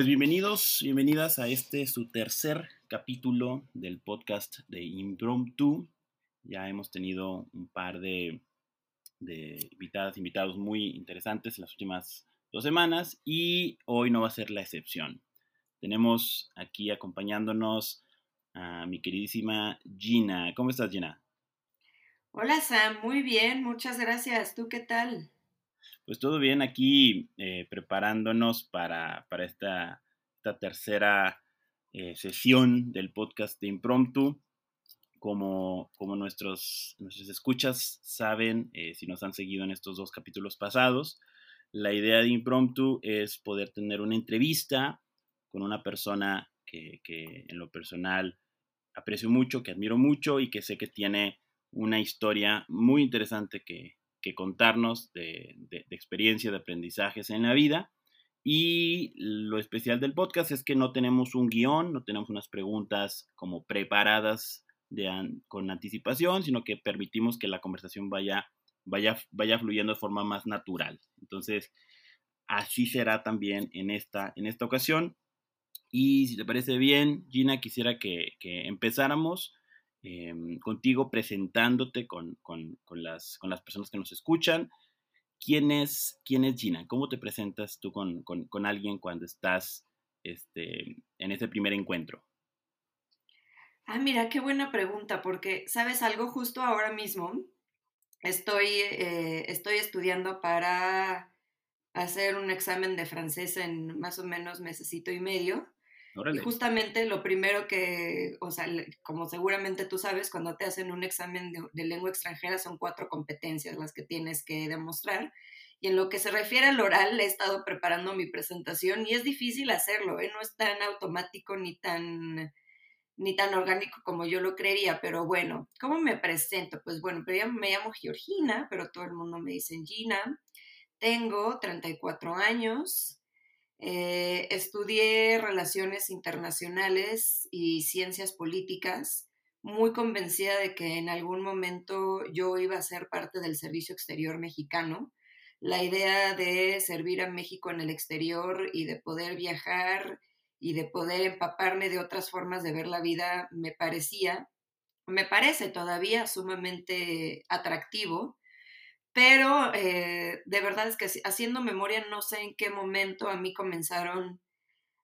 Pues bienvenidos, bienvenidas a este su tercer capítulo del podcast de Impromptu. Ya hemos tenido un par de, de invitadas, invitados muy interesantes en las últimas dos semanas y hoy no va a ser la excepción. Tenemos aquí acompañándonos a mi queridísima Gina. ¿Cómo estás, Gina? Hola, Sam. Muy bien, muchas gracias. ¿Tú qué tal? Pues todo bien aquí eh, preparándonos para, esta, tercera eh, sesión del podcast de Impromptu. Como, como nuestros, nuestros escuchas saben, eh, si nos han seguido en estos dos capítulos pasados, la idea de Impromptu es poder tener una entrevista con una persona que, que en lo personal aprecio mucho, que admiro mucho y que sé que tiene una historia muy interesante que, que contarnos de, de, experiencia, de aprendizajes en la vida. Y lo especial del podcast es que no tenemos un guion, no tenemos unas preguntas como preparadas de con anticipación, sino que permitimos que la conversación vaya, vaya, vaya fluyendo de forma más natural. Entonces, así será también en esta, en esta ocasión. Y si te parece bien, Gina, quisiera que empezáramos Em, contigo presentándote con, las, con las personas que nos escuchan. ¿Quién es, quién es Gina? ¿Cómo te presentas tú con, alguien cuando estás este, en ese primer encuentro? Ah, mira, qué buena pregunta, porque, ¿sabes algo? Justo ahora mismo estoy, eh, estoy estudiando para hacer un examen de francés en más o menos mesecito y medio. Y justamente lo primero que, o sea, como seguramente tú sabes, cuando te hacen un examen de, lengua extranjera son cuatro competencias las que tienes que demostrar. Y en lo que se refiere al oral, he estado preparando mi presentación y es difícil hacerlo, ¿eh? no es tan automático ni tan, ni tan orgánico como yo lo creería, pero bueno, ¿cómo me presento? Pues bueno, me llamo Georgina, pero todo el mundo me dice Gina. Tengo 34 años, eh, estudié relaciones internacionales y ciencias políticas, muy convencida de que en algún momento yo iba a ser parte del servicio exterior mexicano. La idea de servir a México en el exterior y de poder viajar y de poder empaparme de otras formas de ver la vida me parecía, me parece todavía sumamente atractivo pero eh, de verdad es que haciendo memoria no sé en qué momento a mí comenzaron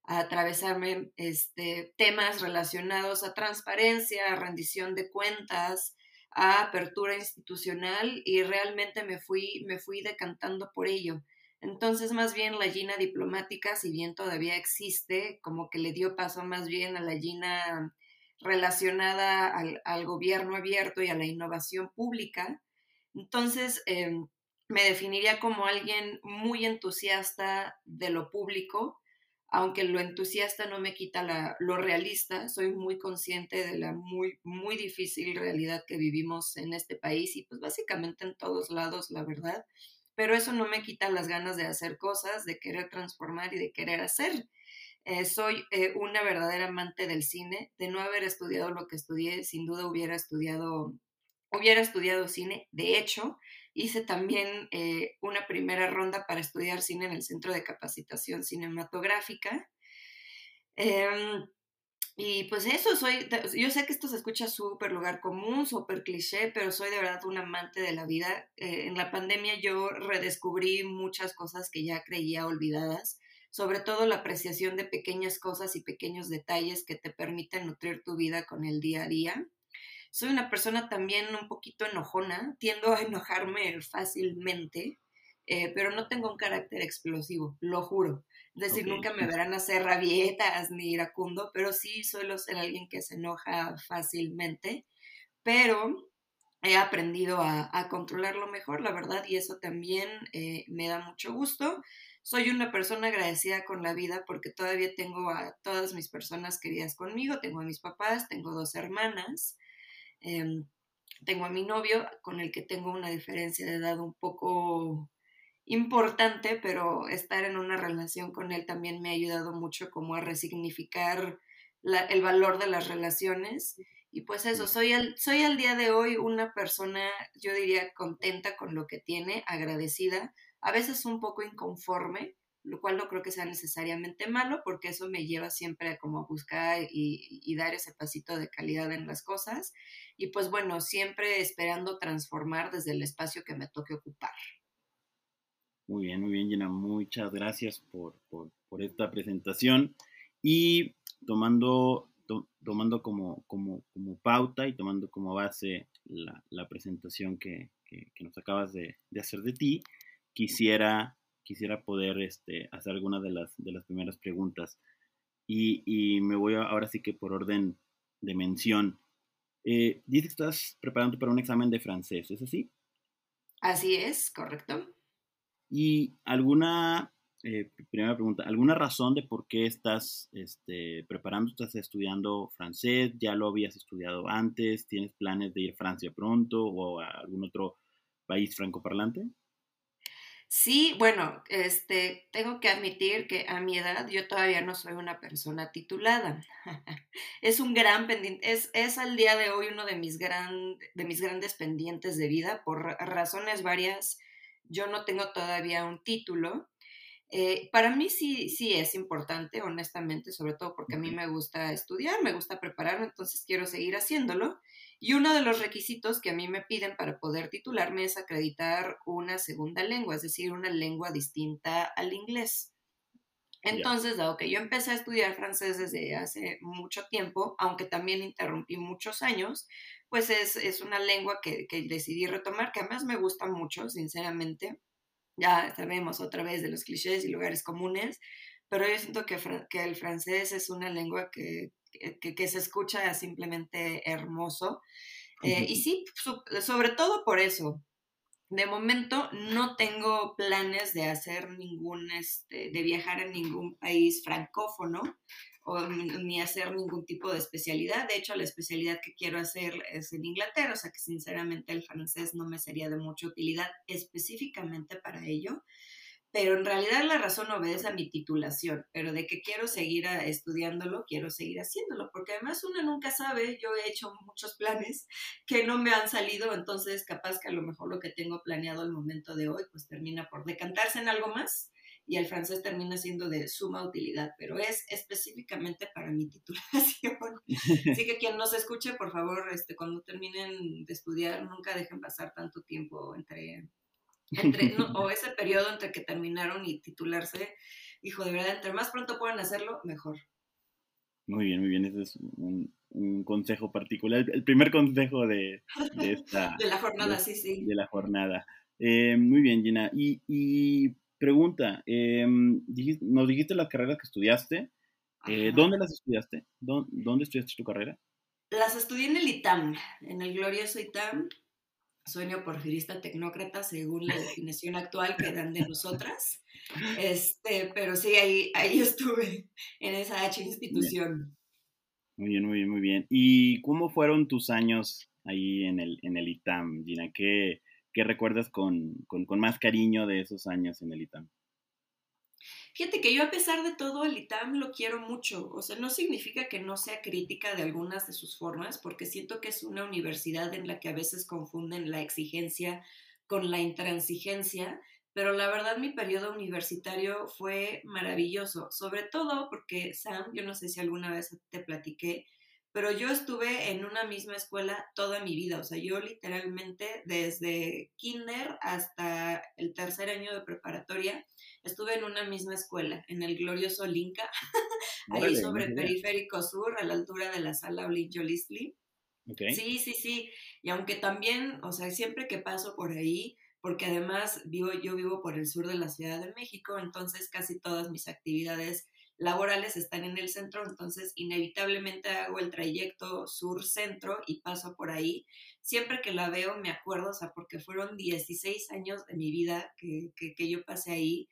a atravesarme este, temas relacionados a transparencia, a rendición de cuentas, a apertura institucional y realmente me fui, me fui decantando por ello. Entonces, más bien la Gina diplomática, si bien todavía existe, como que le dio paso más bien a la Gina relacionada al, al gobierno abierto y a la innovación pública, entonces, em, me definiría como alguien muy entusiasta de lo público, aunque lo entusiasta no me quita lo realista, soy muy consciente de la muy, muy difícil realidad que vivimos en este país y pues básicamente en todos lados, la verdad, pero eso no me quita las ganas de hacer cosas, de querer transformar y de querer hacer. Eh, soy eh, una verdadera amante del cine, de no haber estudiado lo que estudié, sin duda hubiera estudiado hubiera estudiado cine. De hecho, hice también eh, una primera ronda para estudiar cine en el Centro de Capacitación Cinematográfica. Em, y pues eso, soy, yo sé que esto se escucha súper lugar común, súper cliché, pero soy de verdad un amante de la vida. Eh, en la pandemia yo redescubrí muchas cosas que ya creía olvidadas, sobre todo la apreciación de pequeñas cosas y pequeños detalles que te permiten nutrir tu vida con el día a día. Soy una persona también un poquito enojona, tiendo a enojarme fácilmente, eh, pero no tengo un carácter explosivo, lo juro. Es decir, nunca me verán hacer rabietas ni iracundo, pero sí suelo ser alguien que se enoja fácilmente, pero he aprendido a, controlarlo mejor, la verdad, y eso también eh, me da mucho gusto. Soy una persona agradecida con la vida porque todavía tengo a todas mis personas queridas conmigo, tengo a mis papás, tengo dos hermanas, Em, tengo a mi novio con el que tengo una diferencia de edad un poco importante, pero estar en una relación con él también me ha ayudado mucho como a resignificar el valor de las relaciones. Y pues eso, soy al, soy al día de hoy una persona, yo diría, contenta con lo que tiene, agradecida, a veces un poco inconforme, lo cual no creo que sea necesariamente malo, porque eso me lleva siempre a como buscar y, dar ese pasito de calidad en las cosas. Y pues bueno, siempre esperando transformar desde el espacio que me toque ocupar. Muy bien, muy bien, Gina. Muchas gracias por, por, esta presentación. Y tomando, tomando como, como, como, pauta y tomando como base la, la presentación que, que, nos acabas de, hacer de ti, quisiera, quisiera poder este, hacer algunas de las, de las primeras preguntas. Y, y me voy a, ahora sí que por orden de mención. Eh, dices que estás preparando para un examen de francés, ¿es así? Así es, correcto. ¿Y alguna, eh, primera pregunta, alguna razón de por qué estás este, preparando, estás estudiando francés? ¿Ya lo habías estudiado antes? ¿Tienes planes de ir a Francia pronto o a algún otro país francoparlante? Sí, bueno, este, tengo que admitir que a mi edad yo todavía no soy una persona titulada. es un gran pendiente, es, es al día de hoy uno de mis, gran, de mis grandes pendientes de vida por razones varias yo no tengo todavía un título. Eh, para mí sí, sí es importante, honestamente, sobre todo porque a mí me gusta estudiar, me gusta prepararme, entonces quiero seguir haciéndolo. Y uno de los requisitos que a mí me piden para poder titularme es acreditar una segunda lengua, es decir, una lengua distinta al inglés. Entonces, dado que yo empecé a estudiar francés desde hace mucho tiempo, aunque también interrumpí muchos años, pues es, una lengua que, decidí retomar, que además me gusta mucho, sinceramente. Ya sabemos otra vez de los clichés y lugares comunes, pero yo siento que, que el francés es una lengua que, que, se escucha simplemente hermoso. Eh, y sí, sobre todo por eso. De momento no tengo planes de hacer ningún, este, de viajar a ningún país francófono o ni hacer ningún tipo de especialidad. De hecho, la especialidad que quiero hacer es en Inglaterra, o sea que sinceramente el francés no me sería de mucha utilidad específicamente para ello. Pero en realidad la razón obedece a mi titulación, pero de que quiero seguir estudiándolo, quiero seguir haciéndolo, porque además uno nunca sabe, yo he hecho muchos planes que no me han salido, entonces capaz que a lo mejor lo que tengo planeado al momento de hoy, pues termina por decantarse en algo más y el francés termina siendo de suma utilidad, pero es específicamente para mi titulación. Así que quien nos escuche, por favor, este, cuando terminen de estudiar, nunca dejen pasar tanto tiempo entre, entre o ese periodo entre que terminaron y titularse. Hijo, de verdad, entre más pronto puedan hacerlo, mejor. Muy bien, muy bien, ese es un, un consejo particular, el primer consejo de, de esta... de la jornada, sí, sí. De la jornada. Eh, muy bien, Gina. Y, y Pregunta, eh, nos dijiste las carreras que estudiaste. Eh, ¿Dónde las estudiaste? ¿Dónde, estudiaste tu carrera? Las estudié en el ITAM, en el glorioso ITAM, sueño porfirista tecnócrata según la definición actual que dan de nosotras. Este, pero sí, ahí, ahí estuve, en esa H institución. Muy bien, muy bien, muy bien. ¿Y cómo fueron tus años ahí en el, en el ITAM, Gina? ¿Qué, ¿Qué recuerdas con, más cariño de esos años en el ITAM? Fíjate que yo a pesar de todo el ITAM lo quiero mucho, o sea, no significa que no sea crítica de algunas de sus formas, porque siento que es una universidad en la que a veces confunden la exigencia con la intransigencia, pero la verdad mi periodo universitario fue maravilloso, sobre todo porque Sam, yo no sé si alguna vez te platiqué, pero yo estuve en una misma escuela toda mi vida, o sea, yo literalmente desde kinder hasta el tercer año de preparatoria estuve en una misma escuela, en el glorioso Linca, ahí sobre Periférico Sur, a la altura de la sala Olincho Listli. Sí, sí, sí, y aunque también, o sea, siempre que paso por ahí, porque además vivo, yo vivo por el sur de la Ciudad de México, entonces casi todas mis actividades laborales están en el centro, entonces inevitablemente hago el trayecto sur-centro y paso por ahí. Siempre que la veo me acuerdo, o sea, porque fueron 16 años de mi vida que, que, yo pasé ahí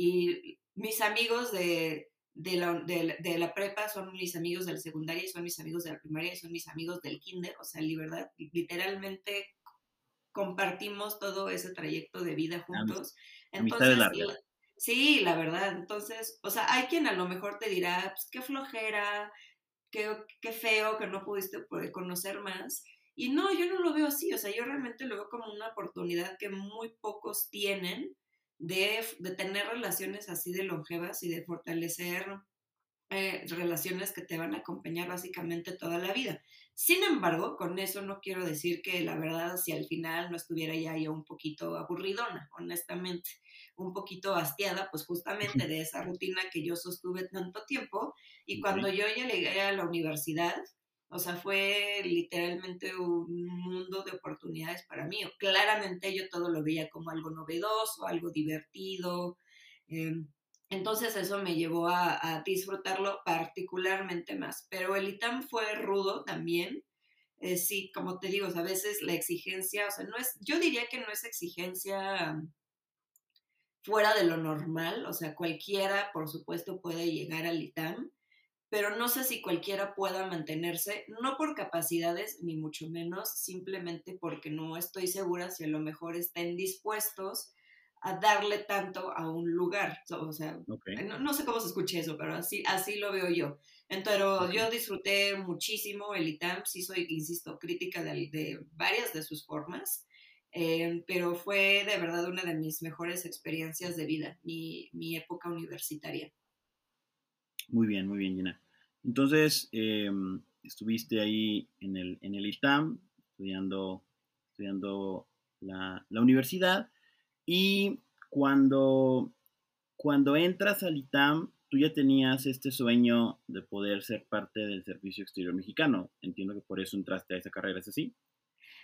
y mis amigos de, de, la, de, la, prepa son mis amigos de la secundaria y son mis amigos de la primaria y son mis amigos del kinder, o sea, verdad, literalmente compartimos todo ese trayecto de vida juntos. Entonces, Sí, la verdad. Entonces, o sea, hay quien a lo mejor te dirá, pues qué flojera, qué, qué feo que no pudiste conocer más. Y no, yo no lo veo así, o sea, yo realmente lo veo como una oportunidad que muy pocos tienen, de, de tener relaciones así de longevas y de fortalecer eh, relaciones que te van a acompañar básicamente toda la vida. Sin embargo, con eso no quiero decir que la verdad, si al final no estuviera ya yo un poquito aburridona, honestamente, un poquito hastiada, pues justamente de esa rutina que yo sostuve tanto tiempo. Y cuando yo ya llegué a la universidad, o sea, fue literalmente un mundo de oportunidades para mí. Claramente yo todo lo veía como algo novedoso, algo divertido. Eh, entonces eso me llevó a, disfrutarlo particularmente más. Pero el ITAM fue rudo también. Eh, sí, como te digo, a veces la exigencia, o sea, no es, yo diría que no es exigencia fuera de lo normal, o sea, cualquiera, por supuesto, puede llegar al ITAM, pero no sé si cualquiera pueda mantenerse, no por capacidades, ni mucho menos, simplemente porque no estoy segura si a lo mejor estén dispuestos a darle tanto a un lugar. O sea, no, sé cómo se escuche eso, pero así, así lo veo yo. Entonces, yo disfruté muchísimo el ITAM, sí soy, insisto, crítica de, varias de sus formas, eh, pero fue de verdad una de mis mejores experiencias de vida, mi, mi época universitaria. Muy bien, muy bien, Gina. Entonces, em, estuviste ahí en el, en el ITAM, estudiando, estudiando la, la universidad. Y cuando, cuando entras al ITAM, tú ya tenías este sueño de poder ser parte del Servicio Exterior Mexicano. Entiendo que por eso entraste a esa carrera, ¿es así?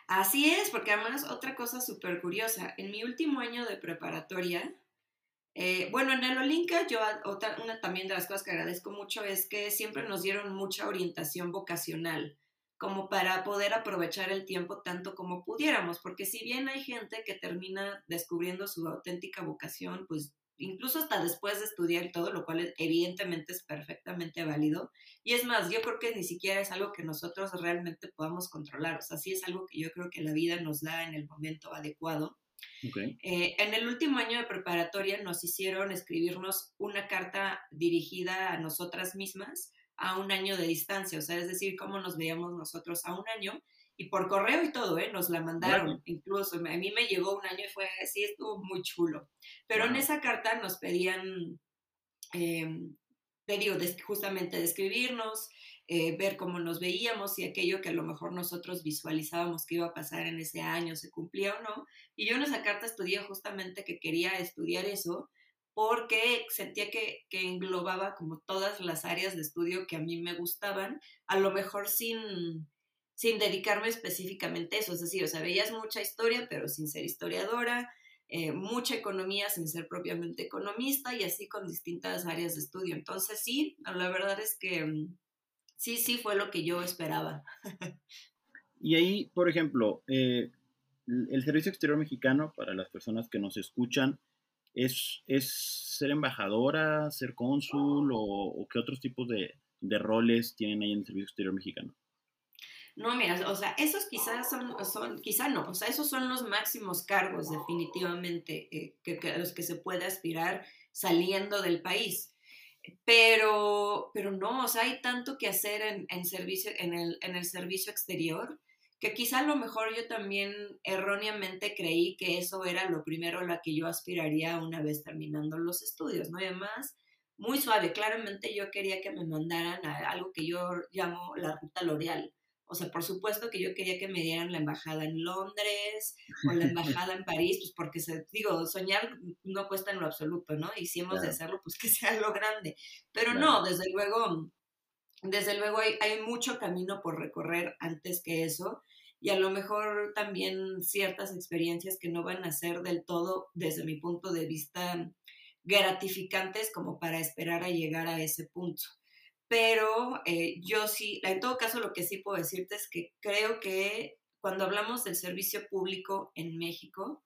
Así es, porque además otra cosa súper curiosa, en mi último año de preparatoria, eh, bueno, en el Olinka yo, otra, una también de las cosas que agradezco mucho es que siempre nos dieron mucha orientación vocacional como para poder aprovechar el tiempo tanto como pudiéramos, porque si bien hay gente que termina descubriendo su auténtica vocación, pues incluso hasta después de estudiar todo, lo cual evidentemente es perfectamente válido. Y es más, yo creo que ni siquiera es algo que nosotros realmente podamos controlar, o sea, sí es algo que yo creo que la vida nos da en el momento adecuado. Eh, en el último año de preparatoria nos hicieron escribirnos una carta dirigida a nosotras mismas a un año de distancia, o sea, es decir, cómo nos veíamos nosotros a un año y por correo y todo, ¿eh? Nos la mandaron, incluso a mí me llegó un año y fue así, estuvo muy chulo. Pero en esa carta nos pedían, eh, te digo, justamente describirnos, eh, ver cómo nos veíamos y aquello que a lo mejor nosotros visualizábamos que iba a pasar en ese año se cumplía o no. Y yo en esa carta estudié justamente que quería estudiar eso porque sentía que, englobaba como todas las áreas de estudio que a mí me gustaban, a lo mejor sin, sin dedicarme específicamente a eso, es decir, o sea, veías mucha historia, pero sin ser historiadora, eh, mucha economía sin ser propiamente economista y así con distintas áreas de estudio. Entonces sí, la verdad es que mm, sí, sí fue lo que yo esperaba. y ahí, por ejemplo, eh, el Servicio Exterior Mexicano, para las personas que nos escuchan, ¿Es, es ser embajadora, ser cónsul o, qué otros tipos de, roles tienen ahí en el Servicio Exterior Mexicano? No, mira, o sea, esos quizás son, son quizá no, o sea, esos son los máximos cargos definitivamente eh, que, a los que se puede aspirar saliendo del país. Pero, pero no, o sea, hay tanto que hacer en, en servicio, en, el, en el servicio exterior que quizá a lo mejor yo también erróneamente creí que eso era lo primero a lo que yo aspiraría una vez terminando los estudios, ¿no? Y además, muy suave, claramente yo quería que me mandaran a algo que yo llamo la ruta L'Oreal. O sea, por supuesto que yo quería que me dieran la embajada en Londres o la embajada en París, pues porque, se, digo, soñar no cuesta en lo absoluto, ¿no? Y si hemos de hacerlo, pues que sea lo grande. Pero no, desde luego, desde luego hay, hay, mucho camino por recorrer antes que eso y a lo mejor también ciertas experiencias que no van a ser del todo, desde mi punto de vista, gratificantes como para esperar a llegar a ese punto. Pero eh, yo sí, en todo caso lo que sí puedo decirte es que creo que cuando hablamos del servicio público en México,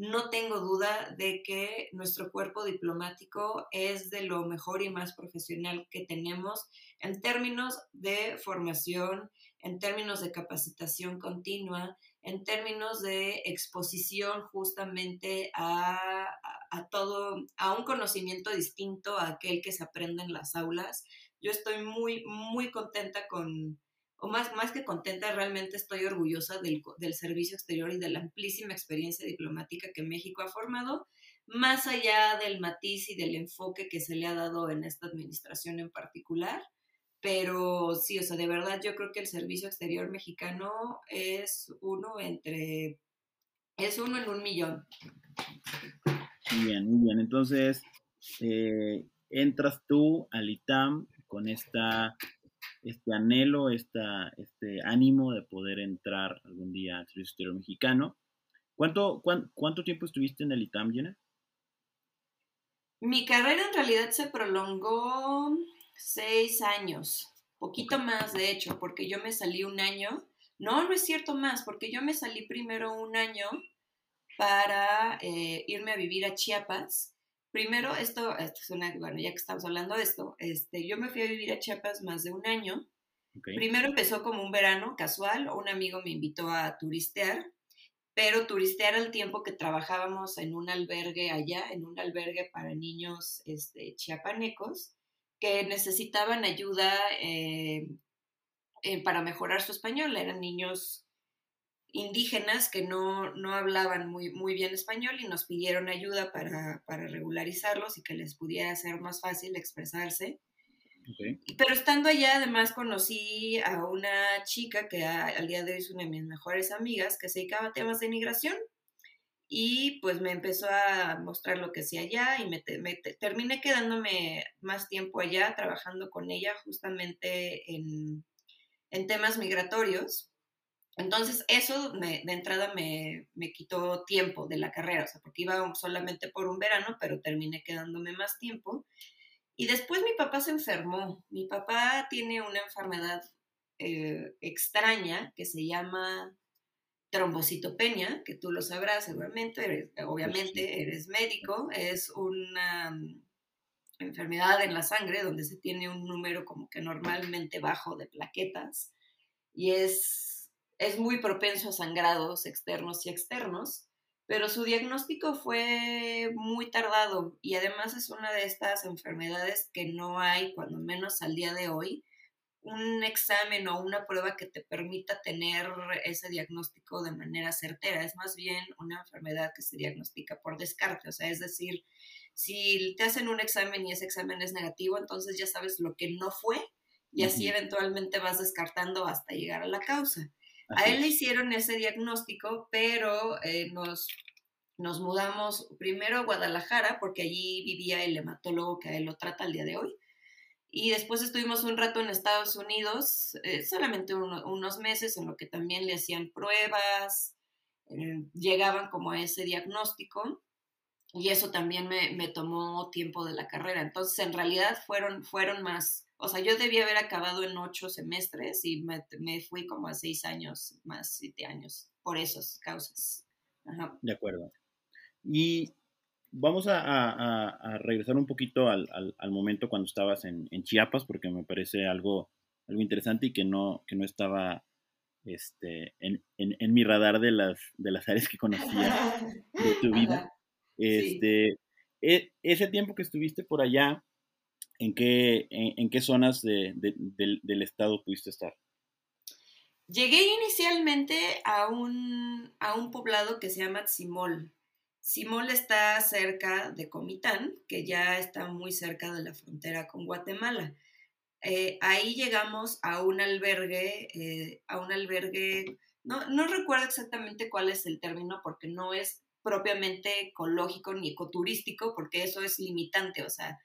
no tengo duda de que nuestro cuerpo diplomático es de lo mejor y más profesional que tenemos en términos de formación, en términos de capacitación continua, en términos de exposición justamente a, todo, a un conocimiento distinto a aquel que se aprende en las aulas. Yo estoy muy, muy contenta con, o más, más que contenta, realmente estoy orgullosa del, del servicio exterior y de la amplísima experiencia diplomática que México ha formado, más allá del matiz y del enfoque que se le ha dado en esta administración en particular. Pero sí, o sea, de verdad yo creo que el servicio exterior mexicano es uno entre, es uno en un millón. Muy bien, muy bien. Entonces, eh, entras tú al ITAM con esta, este anhelo, esta, este ánimo de poder entrar algún día al servicio exterior mexicano. ¿Cuánto, cuánto tiempo estuviste en el ITAM, Jenna? Mi carrera en realidad se prolongó seis años, poquito más de hecho, porque yo me salí un año. No, no es cierto más, porque yo me salí primero un año para eh, irme a vivir a Chiapas. Primero, esto, esto, es una, bueno, ya que estamos hablando de esto, este, yo me fui a vivir a Chiapas más de un año. Primero empezó como un verano casual, un amigo me invitó a turistear pero turistear al tiempo que trabajábamos en un albergue allá, en un albergue para niños este, chiapanecos que necesitaban ayuda eh, eh, para mejorar su español. Eran niños indígenas que no, hablaban muy, muy bien español y nos pidieron ayuda para, para regularizarlos y que les pudiera ser más fácil expresarse. Pero estando allá, además conocí a una chica que al día de hoy es una de mis mejores amigas, que se dedicaba a temas de migración. Y pues me empezó a mostrar lo que hacía allá y me, terminé quedándome más tiempo allá trabajando con ella justamente en, temas migratorios. Entonces eso de entrada me, me, quitó tiempo de la carrera, o sea, porque iba solamente por un verano, pero terminé quedándome más tiempo. Y después mi papá se enfermó. Mi papá tiene una enfermedad eh, extraña que se llama trombocitopenia, que tú lo sabrás seguramente, obviamente eres médico, es una mm, enfermedad en la sangre donde se tiene un número como que normalmente bajo de plaquetas y es, es muy propenso a sangrados externos y externos pero su diagnóstico fue muy tardado y además es una de estas enfermedades que no hay, cuando menos al día de hoy, un examen o una prueba que te permita tener ese diagnóstico de manera certera. Es más bien una enfermedad que se diagnostica por descarte, o sea, es decir, si te hacen un examen y ese examen es negativo, entonces ya sabes lo que no fue y así eventualmente vas descartando hasta llegar a la causa. A él le hicieron ese diagnóstico, pero eh, nos, nos mudamos primero a Guadalajara, porque allí vivía el hematólogo que a él lo trata al día de hoy. Y después estuvimos un rato en Estados Unidos, eh, solamente unos meses, en lo que también le hacían pruebas, eh, llegaban como a ese diagnóstico. Y eso también me, me, tomó tiempo de la carrera. Entonces, en realidad fueron, fueron más o sea, yo debía haber acabado en ocho semestres y me, fui como a seis años, más siete años, por esas causas. De acuerdo. Y vamos a, regresar un poquito al, momento cuando estabas en, Chiapas, porque me parece algo, algo interesante y que no, que no estaba este, en, mi radar de las, de las áreas que conocía de tu vida. Este, e, ese tiempo que estuviste por allá, ¿en qué, en, qué zonas del, estado pudiste estar? Llegué inicialmente a un, a un poblado que se llama Tzimol. Tzimol está cerca de Comitán, que ya está muy cerca de la frontera con Guatemala. Eh, ahí llegamos a un albergue, eh, a un albergue, no, no recuerdo exactamente cuál es el término porque no es propiamente ecológico ni ecoturístico, porque eso es limitante, o sea,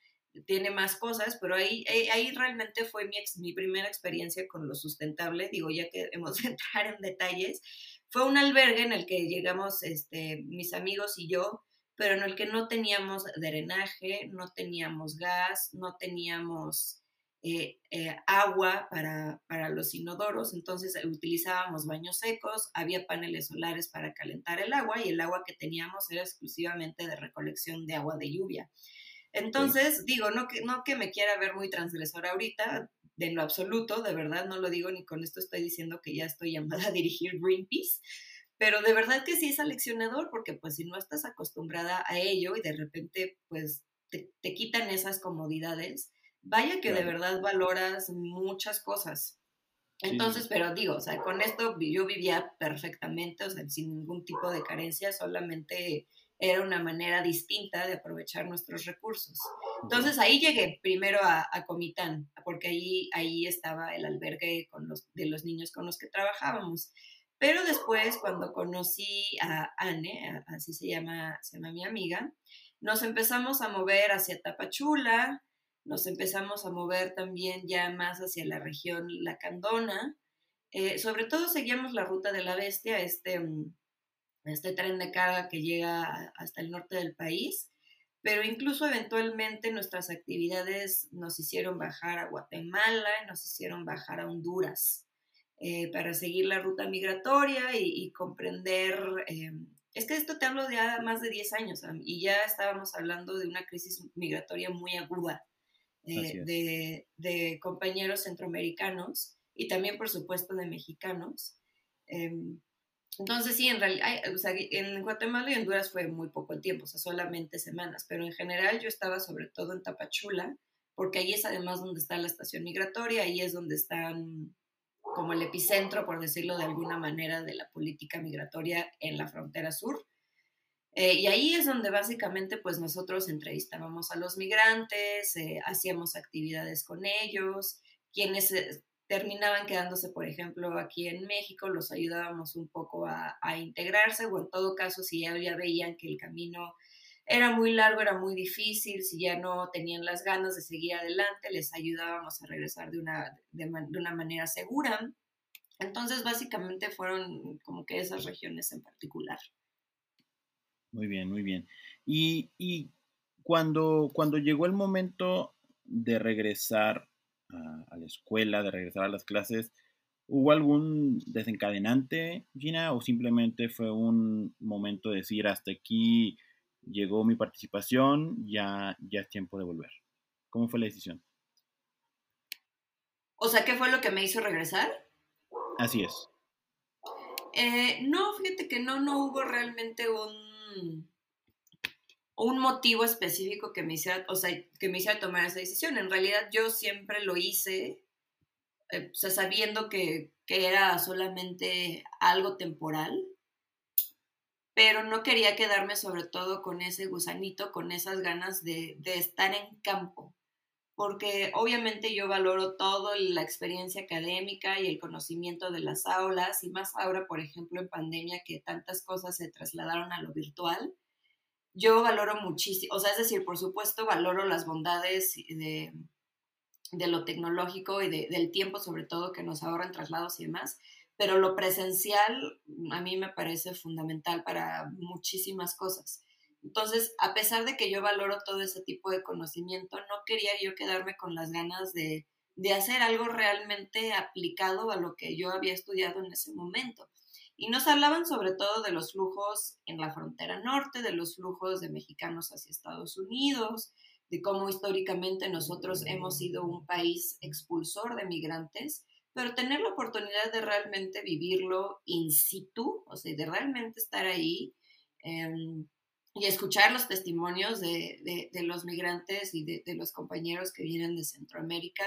tiene más cosas, pero ahí, eh, ahí, realmente fue mi, mi primera experiencia con lo sustentable, digo, ya que hemos de entrar en detalles, fue un albergue en el que llegamos este, mis amigos y yo, pero en el que no teníamos drenaje, no teníamos gas, no teníamos eh, eh, agua para, para, los inodoros, entonces utilizábamos baños secos, había paneles solares para calentar el agua y el agua que teníamos era exclusivamente de recolección de agua de lluvia. Entonces, digo, no que, no que me quiera ver muy transgresora ahorita, de lo absoluto, de verdad no lo digo ni con esto estoy diciendo que ya estoy llamada a dirigir Greenpeace, pero de verdad que sí es aleccionador porque pues si no estás acostumbrada a ello y de repente pues te, quitan esas comodidades, vaya que de verdad valoras muchas cosas. Entonces, pero digo, o sea, con esto yo vivía perfectamente, o sea, sin ningún tipo de carencia, solamente era una manera distinta de aprovechar nuestros recursos. Entonces ahí llegué primero a, Comitán, porque ahí, ahí estaba el albergue con los, de los niños con los que trabajábamos. Pero después, cuando conocí a Anne, así se llama, se llama mi amiga, nos empezamos a mover hacia Tapachula, nos empezamos a mover también ya más hacia la región Lacandona. Eh, sobre todo seguíamos la ruta de la bestia, este, mm, este tren de carga que llega hasta el norte del país, pero incluso eventualmente nuestras actividades nos hicieron bajar a Guatemala, nos hicieron bajar a Honduras eh, para seguir la ruta migratoria y, comprender, eh, es que esto te hablo de más de 10 años y ya estábamos hablando de una crisis migratoria muy aguda eh, de, compañeros centroamericanos y también, por supuesto, de mexicanos. Entonces, sí, en realidad, o sea, en Guatemala y Honduras fue muy poco tiempo, o sea, solamente semanas, pero en general yo estaba sobre todo en Tapachula, porque ahí es además donde está la estación migratoria, ahí es donde están como el epicentro, por decirlo de alguna manera, de la política migratoria en la frontera sur. Eh, y ahí es donde básicamente pues nosotros entrevistábamos a los migrantes, eh, hacíamos actividades con ellos, quienes eh, terminaban quedándose, por ejemplo, aquí en México, los ayudábamos un poco a, integrarse o en todo caso si ya, ya, veían que el camino era muy largo, era muy difícil, si ya no tenían las ganas de seguir adelante, les ayudábamos a regresar de una, de una manera segura. Entonces, básicamente fueron como que esas regiones en particular. Muy bien, muy bien. Y, cuando, cuando llegó el momento de regresar a, la escuela, de regresar a las clases, ¿hubo algún desencadenante, Gina, o simplemente fue un momento de decir hasta aquí llegó mi participación, ya, ya es tiempo de volver? ¿Cómo fue la decisión? O sea, ¿qué fue lo que me hizo regresar? Así es. Eh, no, fíjate que no, no hubo realmente un un motivo específico que me hiciera, o sea, que me hiciera tomar esa decisión. En realidad yo siempre lo hice, eh, o sea, sabiendo que, era solamente algo temporal, pero no quería quedarme sobre todo con ese gusanito, con esas ganas de, de estar en campo, porque obviamente yo valoro todo la experiencia académica y el conocimiento de las aulas, y más ahora, por ejemplo, en pandemia, que tantas cosas se trasladaron a lo virtual yo valoro muchísimo, o sea, es decir, por supuesto, valoro las bondades de, de lo tecnológico y del tiempo, sobre todo, que nos ahorran traslados y demás, pero lo presencial a mí me parece fundamental para muchísimas cosas. Entonces, a pesar de que yo valoro todo ese tipo de conocimiento, no quería yo quedarme con las ganas de, de hacer algo realmente aplicado a lo que yo había estudiado en ese momento. Y nos hablaban sobre todo de los flujos en la frontera norte, de los flujos de mexicanos hacia Estados Unidos, de cómo históricamente nosotros hemos sido un país expulsor de migrantes, pero tener la oportunidad de realmente vivirlo in situ, o sea, de realmente estar ahí em, y escuchar los testimonios de, los migrantes y de, de, los compañeros que vienen de Centroamérica,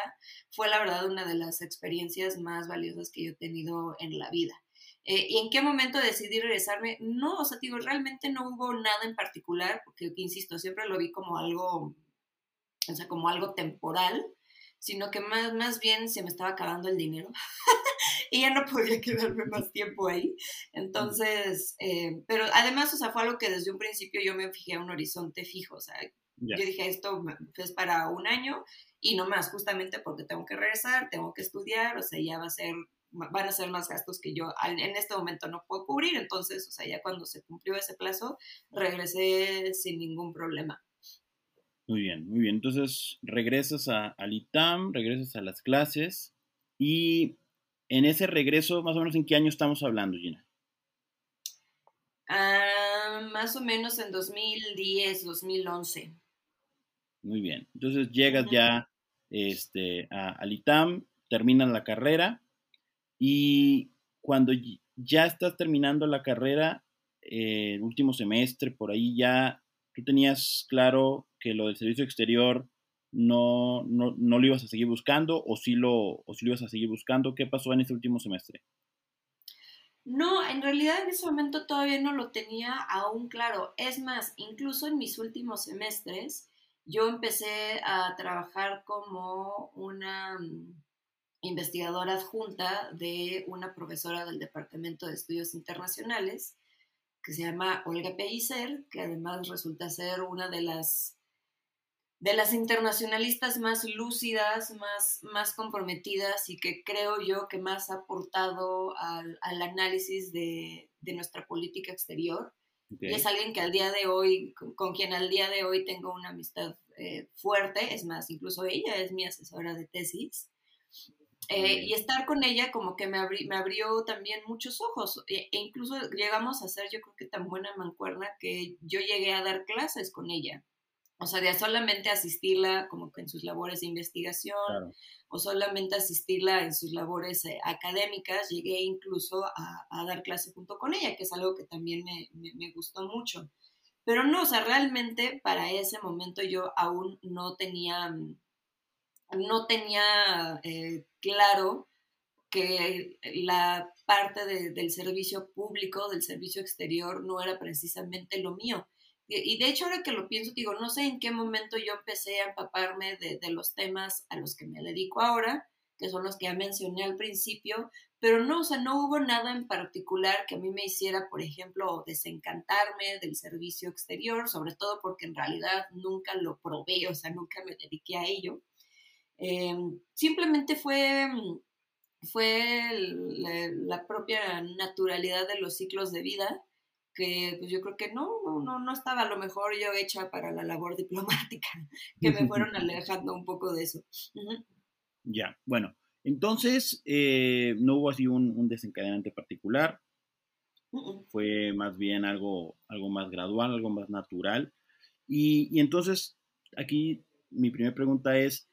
fue la verdad una de las experiencias más valiosas que yo he tenido en la vida. Eh, ¿Y en qué momento decidí regresarme? No, o sea, digo, realmente no hubo nada en particular, porque, insisto, siempre lo vi como algo, o sea, como algo temporal, sino que más, más bien se me estaba acabando el dinero y ya no podía quedarme más tiempo ahí. Entonces, eh, pero además, o sea, fue algo que desde un principio yo me fijé a un horizonte fijo, o sea, yo dije, esto es para un año y no más, justamente porque tengo que regresar, tengo que estudiar, o sea, ya va a ser van a ser más gastos que yo en este momento no puedo cubrir. Entonces, o sea, ya cuando se cumplió ese plazo, regresé sin ningún problema. Muy bien, muy bien. Entonces, regresas a, al ITAM, regresas a las clases y en ese regreso, más o menos, ¿en qué año estamos hablando, Gina? Ah, más o menos en 2010, 2011. Muy bien. Entonces llegas ya este, a, al ITAM, terminas la carrera y cuando ya estás terminando la carrera, eh, el último semestre, por ahí ya tú tenías claro que lo del servicio exterior no, no, no lo ibas a seguir buscando o sí, lo, o sí lo ibas a seguir buscando. ¿Qué pasó en ese último semestre? No, en realidad en ese momento todavía no lo tenía aún claro. Es más, incluso en mis últimos semestres, yo empecé a trabajar como una mm, investigadora adjunta de una profesora del Departamento de Estudios Internacionales, que se llama Olga Pellicer, que además resulta ser una de las de las internacionalistas más lúcidas, más, más comprometidas y que creo yo que más ha aportado al, análisis de, nuestra política exterior. Y es alguien que al día de hoy, con, quien al día de hoy tengo una amistad eh, fuerte, es más, incluso ella es mi asesora de tesis. Eh, y estar con ella como que me, me abrió también muchos ojos e, e, incluso llegamos a ser yo creo que tan buena mancuerna que yo llegué a dar clases con ella. O sea, de solamente asistirla como que en sus labores de investigación o solamente asistirla en sus labores eh, académicas, llegué incluso a, dar clase junto con ella, que es algo que también me, me, gustó mucho. Pero no, o sea, realmente para ese momento yo aún no tenía, no tenía eh, claro que la parte del servicio público, del servicio exterior, no era precisamente lo mío. Y de hecho, ahora que lo pienso, digo, no sé en qué momento yo empecé a empaparme de, los temas a los que me dedico ahora, que son los que ya mencioné al principio, pero no, o sea, no hubo nada en particular que a mí me hiciera, por ejemplo, desencantarme del servicio exterior, sobre todo porque en realidad nunca lo probé, o sea, nunca me dediqué a ello. Em, simplemente fue, fue la propia naturalidad de los ciclos de vida que pues yo creo que no, no, no estaba a lo mejor yo hecha para la labor diplomática, que me fueron alejando un poco de eso. Ya, bueno, entonces eh, no hubo así un, desencadenante particular, fue más bien algo, algo más gradual, algo más natural. Y, y entonces aquí mi primera pregunta es,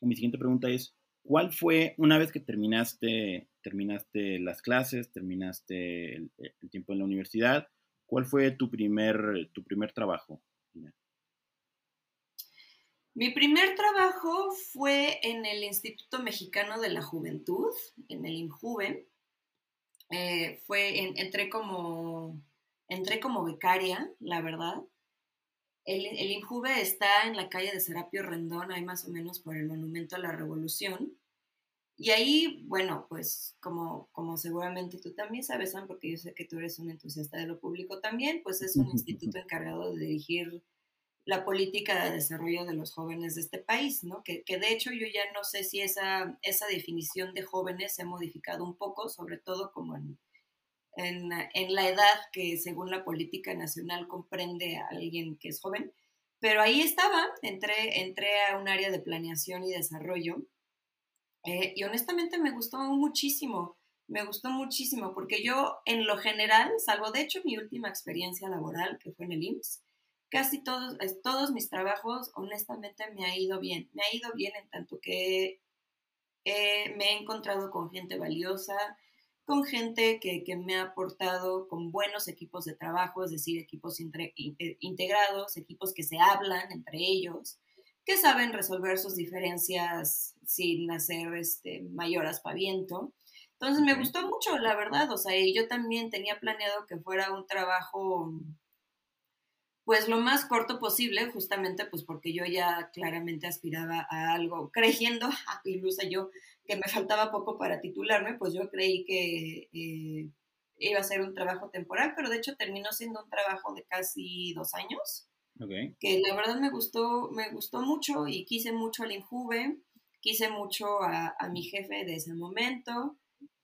mi siguiente pregunta es, ¿cuál fue, una vez que terminaste, terminaste las clases, terminaste el, tiempo en la universidad, ¿Cuál fue tu primer, tu primer trabajo? Mi primer trabajo fue en el Instituto Mexicano de la Juventud, en el INJUVE. Eh, fue, entré, como, entré como becaria, la verdad. El, el INJUVE está en la calle de Serapio Rendón, ahí más o menos por el Monumento a la Revolución. Y ahí, bueno, pues como, como seguramente tú también sabes, Sam, porque yo sé que tú eres un entusiasta de lo público también, pues es un instituto encargado de dirigir la política de desarrollo de los jóvenes de este país, ¿no? Que, que, de hecho yo ya no sé si esa, esa definición de jóvenes se ha modificado un poco, sobre todo como en, en, en, la edad que según la política nacional comprende a alguien que es joven. Pero ahí estaba, entré, entré a un área de planeación y desarrollo eh, y honestamente me gustó muchísimo, me gustó muchísimo, porque yo en lo general, salvo de hecho mi última experiencia laboral, que fue en el IMSS, casi todos, todos mis trabajos, honestamente, me ha ido bien. Me ha ido bien en tanto que me he encontrado con gente valiosa, con gente que, que, me ha aportado con buenos equipos de trabajo, es decir, equipos integrados, equipos que se hablan entre ellos, que saben resolver sus diferencias sin hacer este mayor aspaviento. Entonces me gustó mucho, la verdad, o sea, yo también tenía planeado que fuera un trabajo pues lo más corto posible, justamente pues porque yo ya claramente aspiraba a algo, creyendo, incluso yo, que me faltaba poco para titularme, pues yo creí que eh, iba a ser un trabajo temporal, pero de hecho terminó siendo un trabajo de casi dos años que la verdad me gustó, me gustó mucho y quise mucho al Injuve, quise mucho a, mi jefe de ese momento.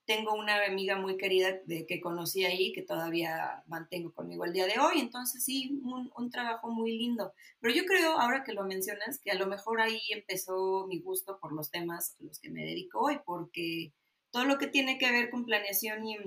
Tengo una amiga muy querida de, que conocí ahí, que todavía mantengo conmigo el día de hoy, entonces sí, un, un trabajo muy lindo. Pero yo creo, ahora que lo mencionas, que a lo mejor ahí empezó mi gusto por los temas a los que me dedico hoy, porque todo lo que tiene que ver con planeación y,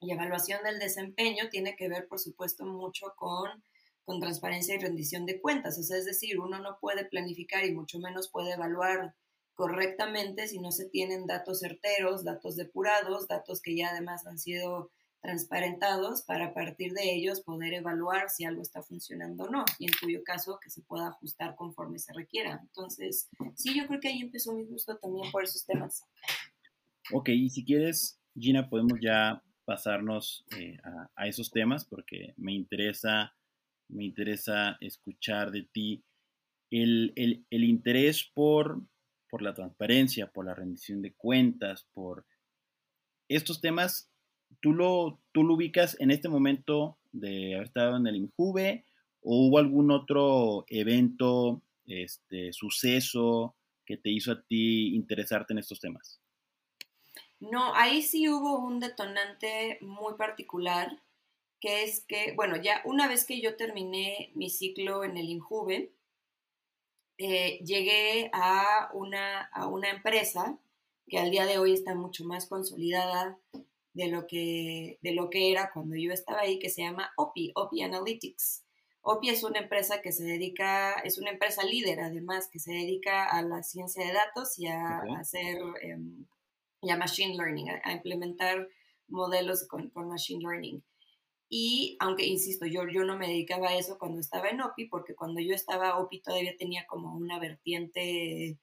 y evaluación del desempeño tiene que ver, por supuesto, mucho con con transparencia y rendición de cuentas. O sea, es decir, uno no puede planificar y mucho menos puede evaluar correctamente si no se tienen datos certeros, datos depurados, datos que ya además han sido transparentados para a partir de ellos poder evaluar si algo está funcionando o no y en cuyo caso que se pueda ajustar conforme se requiera. Entonces, sí, yo creo que ahí empezó mi gusto también por esos temas. Ok, y si quieres, Gina, podemos ya pasarnos eh, a, esos temas porque me interesa, me interesa escuchar de ti el, interés por, por la transparencia, por la rendición de cuentas, por estos temas. ¿Tú lo, ¿Tú lo ubicas en este momento de haber estado en el INJUVE o hubo algún otro evento, este, suceso que te hizo a ti interesarte en estos temas? No, ahí sí hubo un detonante muy particular, que es que, bueno, ya una vez que yo terminé mi ciclo en el INJUVE, eh, llegué a una, a una empresa que al día de hoy está mucho más consolidada de lo que, de lo que era cuando yo estaba ahí, que se llama OPI, OPI Analytics. OPI es una empresa que se dedica, es una empresa líder además, que se dedica a la ciencia de datos y a, hacer ya machine learning, a, implementar modelos con, machine learning. Y aunque, insisto, yo, yo no me dedicaba a eso cuando estaba en OPI, porque cuando yo estaba OPI todavía tenía como una vertiente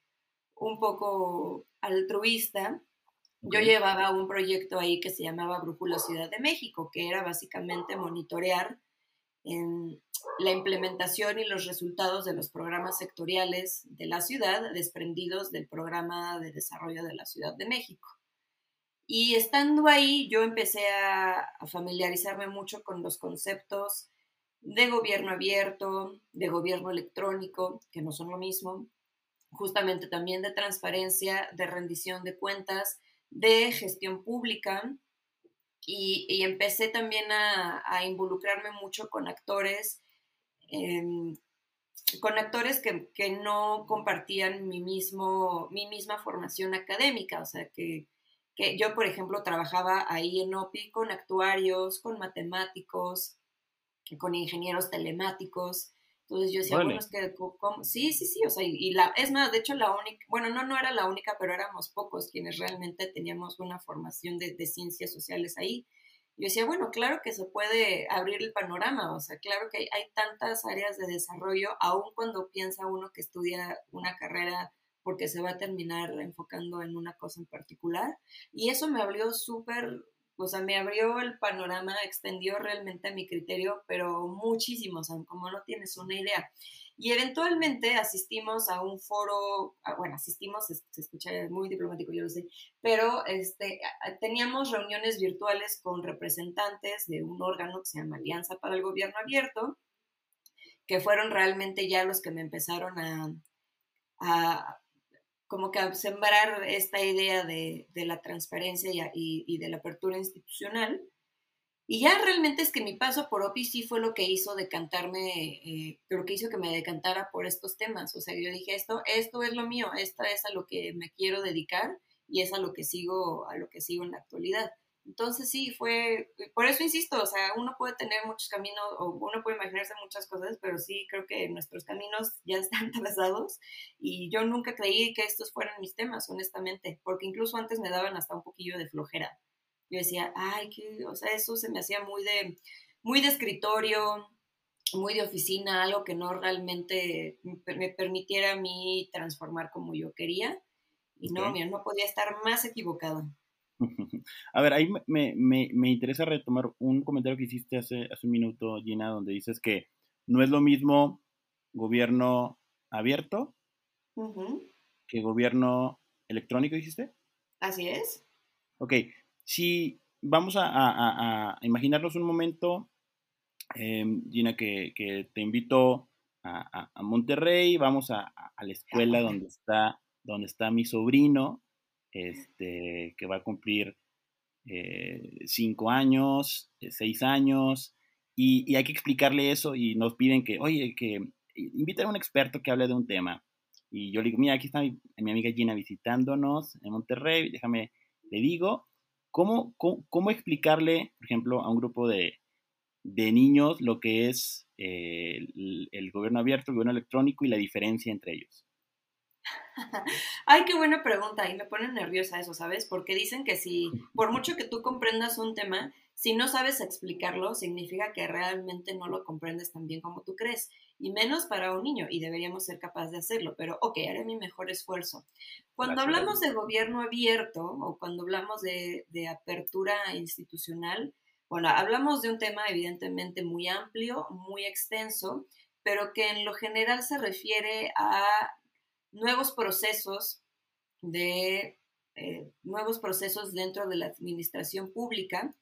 un poco altruista. Yo llevaba un proyecto ahí que se llamaba Brújula Ciudad de México, que era básicamente monitorear en la implementación y los resultados de los programas sectoriales de la ciudad desprendidos del programa de desarrollo de la Ciudad de México. Y estando ahí, yo empecé a, familiarizarme mucho con los conceptos de gobierno abierto, de gobierno electrónico, que no son lo mismo, justamente también de transparencia, de rendición de cuentas, de gestión pública. Y, empecé también a, involucrarme mucho con actores, em, con actores que, que, no compartían mi, mismo, mi misma formación académica, o sea, que, que yo, por ejemplo, trabajaba ahí en OPI con actuarios, con matemáticos, con ingenieros telemáticos. Entonces yo decía, bueno, es que, sí, sí, sí, o sea, y, la, es más, de hecho la única, bueno, no, no era la única, pero éramos pocos quienes realmente teníamos una formación de, de ciencias sociales ahí. Yo decía, bueno, claro que se puede abrir el panorama, o sea, claro que hay, hay tantas áreas de desarrollo, aun cuando piensa uno que estudia una carrera porque se va a terminar enfocando en una cosa en particular. Y eso me abrió súper, o sea, me abrió el panorama, extendió realmente mi criterio, pero muchísimo, o sea, como no tienes una idea. Y eventualmente asistimos a un foro, bueno, asistimos, se, escucha muy diplomático, yo lo sé, pero este, teníamos reuniones virtuales con representantes de un órgano que se llama Alianza para el Gobierno Abierto, que fueron realmente ya los que me empezaron a, a como que sembrar esta idea de, la transparencia y, de la apertura institucional. Y ya realmente es que mi paso por OPI sí fue lo que hizo decantarme, eh, lo que hizo que me decantara por estos temas. O sea, yo dije, esto, esto es lo mío, esto es a lo que me quiero dedicar y es a lo que sigo, a lo que sigo en la actualidad. Entonces sí, fue, por eso insisto, o sea, uno puede tener muchos caminos o uno puede imaginarse muchas cosas, pero sí creo que nuestros caminos ya están trazados y yo nunca creí que estos fueran mis temas, honestamente, porque incluso antes me daban hasta un poquillo de flojera. Yo decía, ay, que, o sea, eso se me hacía muy de, muy de escritorio, muy de oficina, algo que no realmente me permitiera a mí transformar como yo quería. Y no, mira, no podía estar más equivocada. A ver, ahí me, me, me, interesa retomar un comentario que hiciste hace, hace un minuto, Gina, donde dices que no es lo mismo gobierno abierto que gobierno electrónico, dijiste. Así es. Ok, si vamos a, a, a imaginarnos un momento, em, Gina, que, que, te invito a, Monterrey, vamos a, la escuela donde está, donde está mi sobrino, este, que va a cumplir eh, cinco años, eh, seis años, y, hay que explicarle eso y nos piden que, oye, que invita a un experto que hable de un tema. Y yo le digo, mira, aquí está mi, amiga Gina visitándonos en Monterrey, déjame, le digo, ¿cómo, cómo, explicarle, por ejemplo, a un grupo de, de niños lo que es eh, el, el, gobierno abierto, el gobierno electrónico y la diferencia entre ellos? Ay, qué buena pregunta. Y me pone nerviosa eso, ¿sabes? Porque dicen que si, por mucho que tú comprendas un tema, si no sabes explicarlo, significa que realmente no lo comprendes tan bien como tú crees. Y menos para un niño. Y deberíamos ser capaces de hacerlo. Pero, ok, haré mi mejor esfuerzo. Cuando hablamos de gobierno abierto o cuando hablamos de, de apertura institucional, bueno, hablamos de un tema evidentemente muy amplio, muy extenso, pero que en lo general se refiere a nuevos procesos de eh, nuevos procesos dentro de la administración pública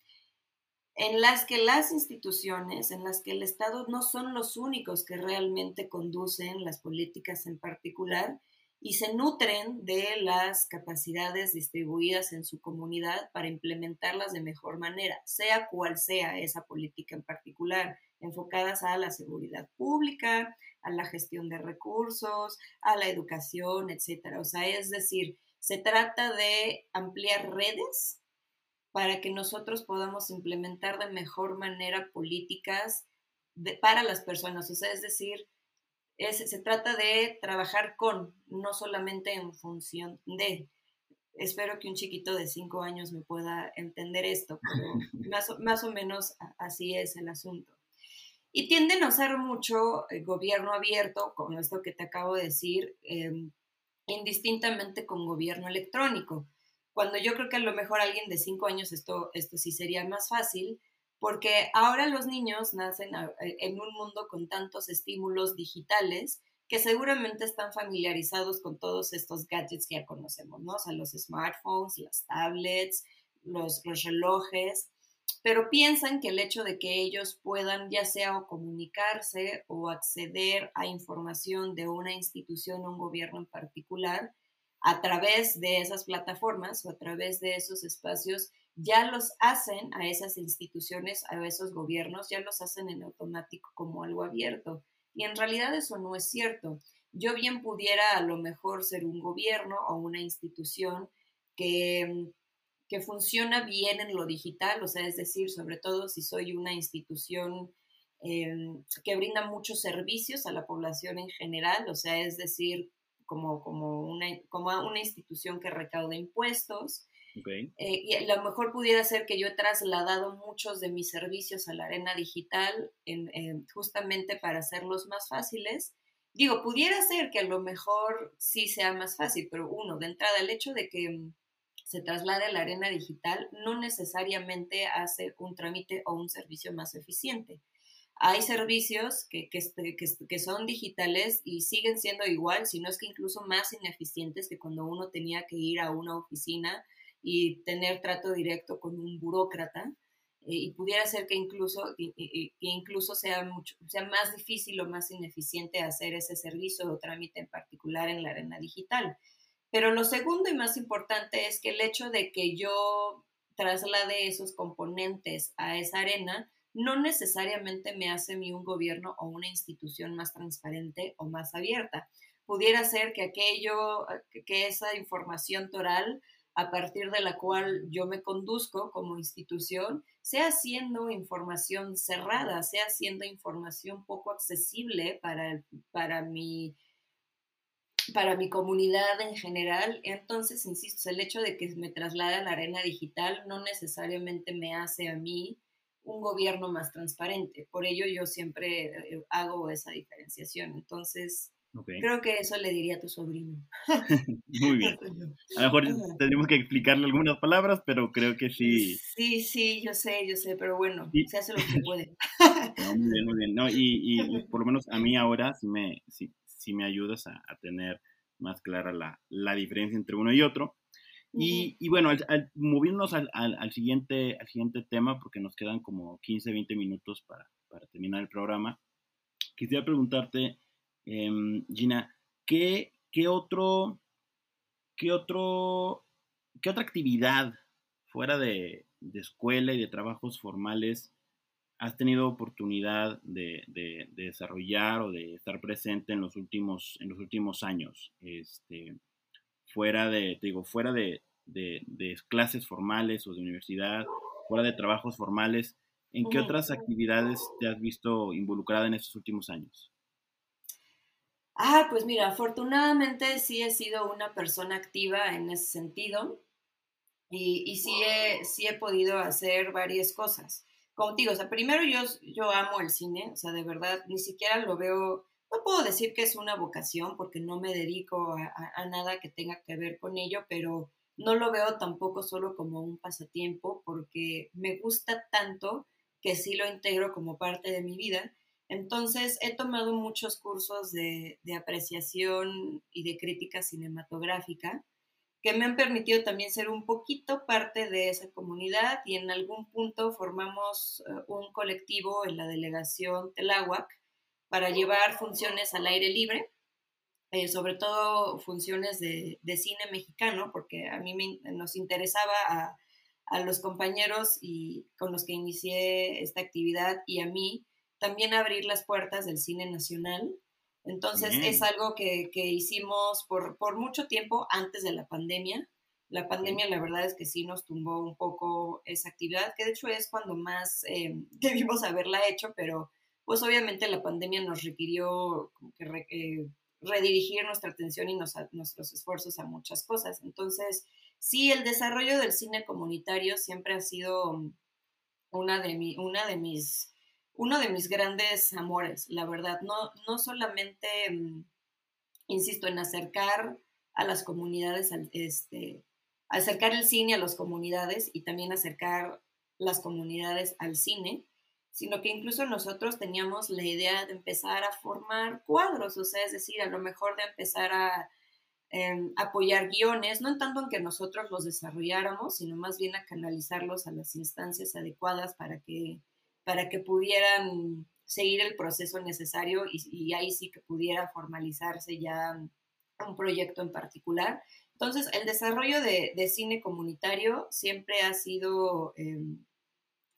en las que las instituciones, en las que el Estado no son los únicos que realmente conducen las políticas en particular y se nutren de las capacidades distribuidas en su comunidad para implementarlas de mejor manera, sea cual sea esa política en particular, enfocadas a la seguridad pública, a la gestión de recursos, a la educación, etcétera. O sea, es decir, se trata de ampliar redes para que nosotros podamos implementar de mejor manera políticas para las personas. O sea, es decir, se trata de trabajar con, no solamente en función de. Espero que un chiquito de cinco años me pueda entender esto, pero más más o menos así es el asunto. Y tienden a ser mucho gobierno abierto, como esto que te acabo de decir, em, indistintamente con gobierno electrónico. Cuando yo creo que a lo mejor alguien de cinco años esto, esto sí sería más fácil, porque ahora los niños nacen eh, en un mundo con tantos estímulos digitales que seguramente están familiarizados con todos estos gadgets que ya conocemos, ¿no? O sea, los smartphones, las tablets, los, los relojes pero piensan que el hecho de que ellos puedan ya sea comunicarse o acceder a información de una institución o un gobierno en particular a través de esas plataformas o a través de esos espacios, ya los hacen a esas instituciones, a esos gobiernos, ya los hacen en automático como algo abierto. Y en realidad eso no es cierto. Yo bien pudiera a lo mejor ser un gobierno o una institución que que funciona bien en lo digital, o sea, es decir, sobre todo si soy una institución em, que brinda muchos servicios a la población en general, o sea, es decir, como, como, una, como una institución que recauda impuestos. Eh, y a lo mejor pudiera ser que yo he trasladado muchos de mis servicios a la arena digital en, justamente para hacerlos más fáciles. Digo, pudiera ser que a lo mejor sí sea más fácil, pero uno, de entrada, el hecho de que se traslade a la arena digital, no necesariamente hace un trámite o un servicio más eficiente. Hay servicios que, este, que, que, son digitales y siguen siendo igual, si no es que incluso más ineficientes que cuando uno tenía que ir a una oficina y tener trato directo con un burócrata. Eh, y pudiera ser que incluso, que incluso sea, mucho, sea más difícil o más ineficiente hacer ese servicio o trámite en particular en la arena digital. Pero lo segundo y más importante es que el hecho de que yo traslade esos componentes a esa arena no necesariamente me hace mí un gobierno o una institución más transparente o más abierta. Pudiera ser que aquello, que esa información toral a partir de la cual yo me conduzco como institución, sea siendo información cerrada, sea siendo información poco accesible para, para mi para mi comunidad en general. Entonces, insisto, el hecho de que me traslade a la arena digital no necesariamente me hace a mí un gobierno más transparente. Por ello yo siempre eh, hago esa diferenciación. Entonces, creo que eso le diría a tu sobrino. Muy bien. A lo mejor tendríamos que explicarle algunas palabras, pero creo que sí. Sí, sí, yo sé, yo sé, pero bueno, se hace lo que puede. muy bien, muy bien. No, y, y, por lo menos a mí ahora sí me, sí, si me ayudas a, tener más clara la, diferencia entre uno y otro. Y, bueno, al, moviéndonos al, siguiente, al siguiente tema, porque nos quedan como 15, 20 minutos para, terminar el programa, quisiera preguntarte, em, Gina, ¿qué, qué, otro, qué, otro, ¿qué otra actividad fuera de, de escuela y de trabajos formales has tenido oportunidad de, desarrollar o de estar presente en los últimos, en los últimos años? Este, fuera de, digo, fuera de, clases formales o de universidad, fuera de trabajos formales, ¿en qué otras actividades te has visto involucrada en estos últimos años? Ah, pues mira, afortunadamente sí he sido una persona activa en ese sentido y, y sí, he, sí he podido hacer varias cosas. Como te digo, o sea, primero yo, yo amo el cine, o sea, de verdad, ni siquiera lo veo, no puedo decir que es una vocación porque no me dedico a, a nada que tenga que ver con ello, pero no lo veo tampoco solo como un pasatiempo porque me gusta tanto que sí lo integro como parte de mi vida. Entonces he tomado muchos cursos de, de apreciación y de crítica cinematográfica que me han permitido también ser un poquito parte de esa comunidad y en algún punto formamos eh, un colectivo en la delegación Tláhuac para llevar funciones al aire libre, eh, sobre todo funciones de, de, cine mexicano, porque a mí me, nos interesaba a, a, los compañeros y con los que inicié esta actividad y a mí también abrir las puertas del cine nacional entonces es algo que, que hicimos por, por, mucho tiempo antes de la pandemia. La pandemia la verdad es que sí nos tumbó un poco esa actividad, que de hecho es cuando más eh, debimos haberla hecho, pero pues obviamente la pandemia nos requirió que re, eh, redirigir nuestra atención y nos, nuestros esfuerzos a muchas cosas. Entonces, sí, el desarrollo del cine comunitario siempre ha sido una de, mi, una de mis uno de mis grandes amores, la verdad. No, no solamente, mm, insisto, en acercar a las comunidades, este, acercar el cine a las comunidades y también acercar las comunidades al cine, sino que incluso nosotros teníamos la idea de empezar a formar cuadros, o sea, es decir, a lo mejor de empezar a eh, apoyar guiones, no en tanto en que nosotros los desarrolláramos, sino más bien a canalizarlos a las instancias adecuadas para que para que pudieran seguir el proceso necesario y, ahí sí que pudiera formalizarse ya un proyecto en particular. Entonces, el desarrollo de, cine comunitario siempre ha sido em,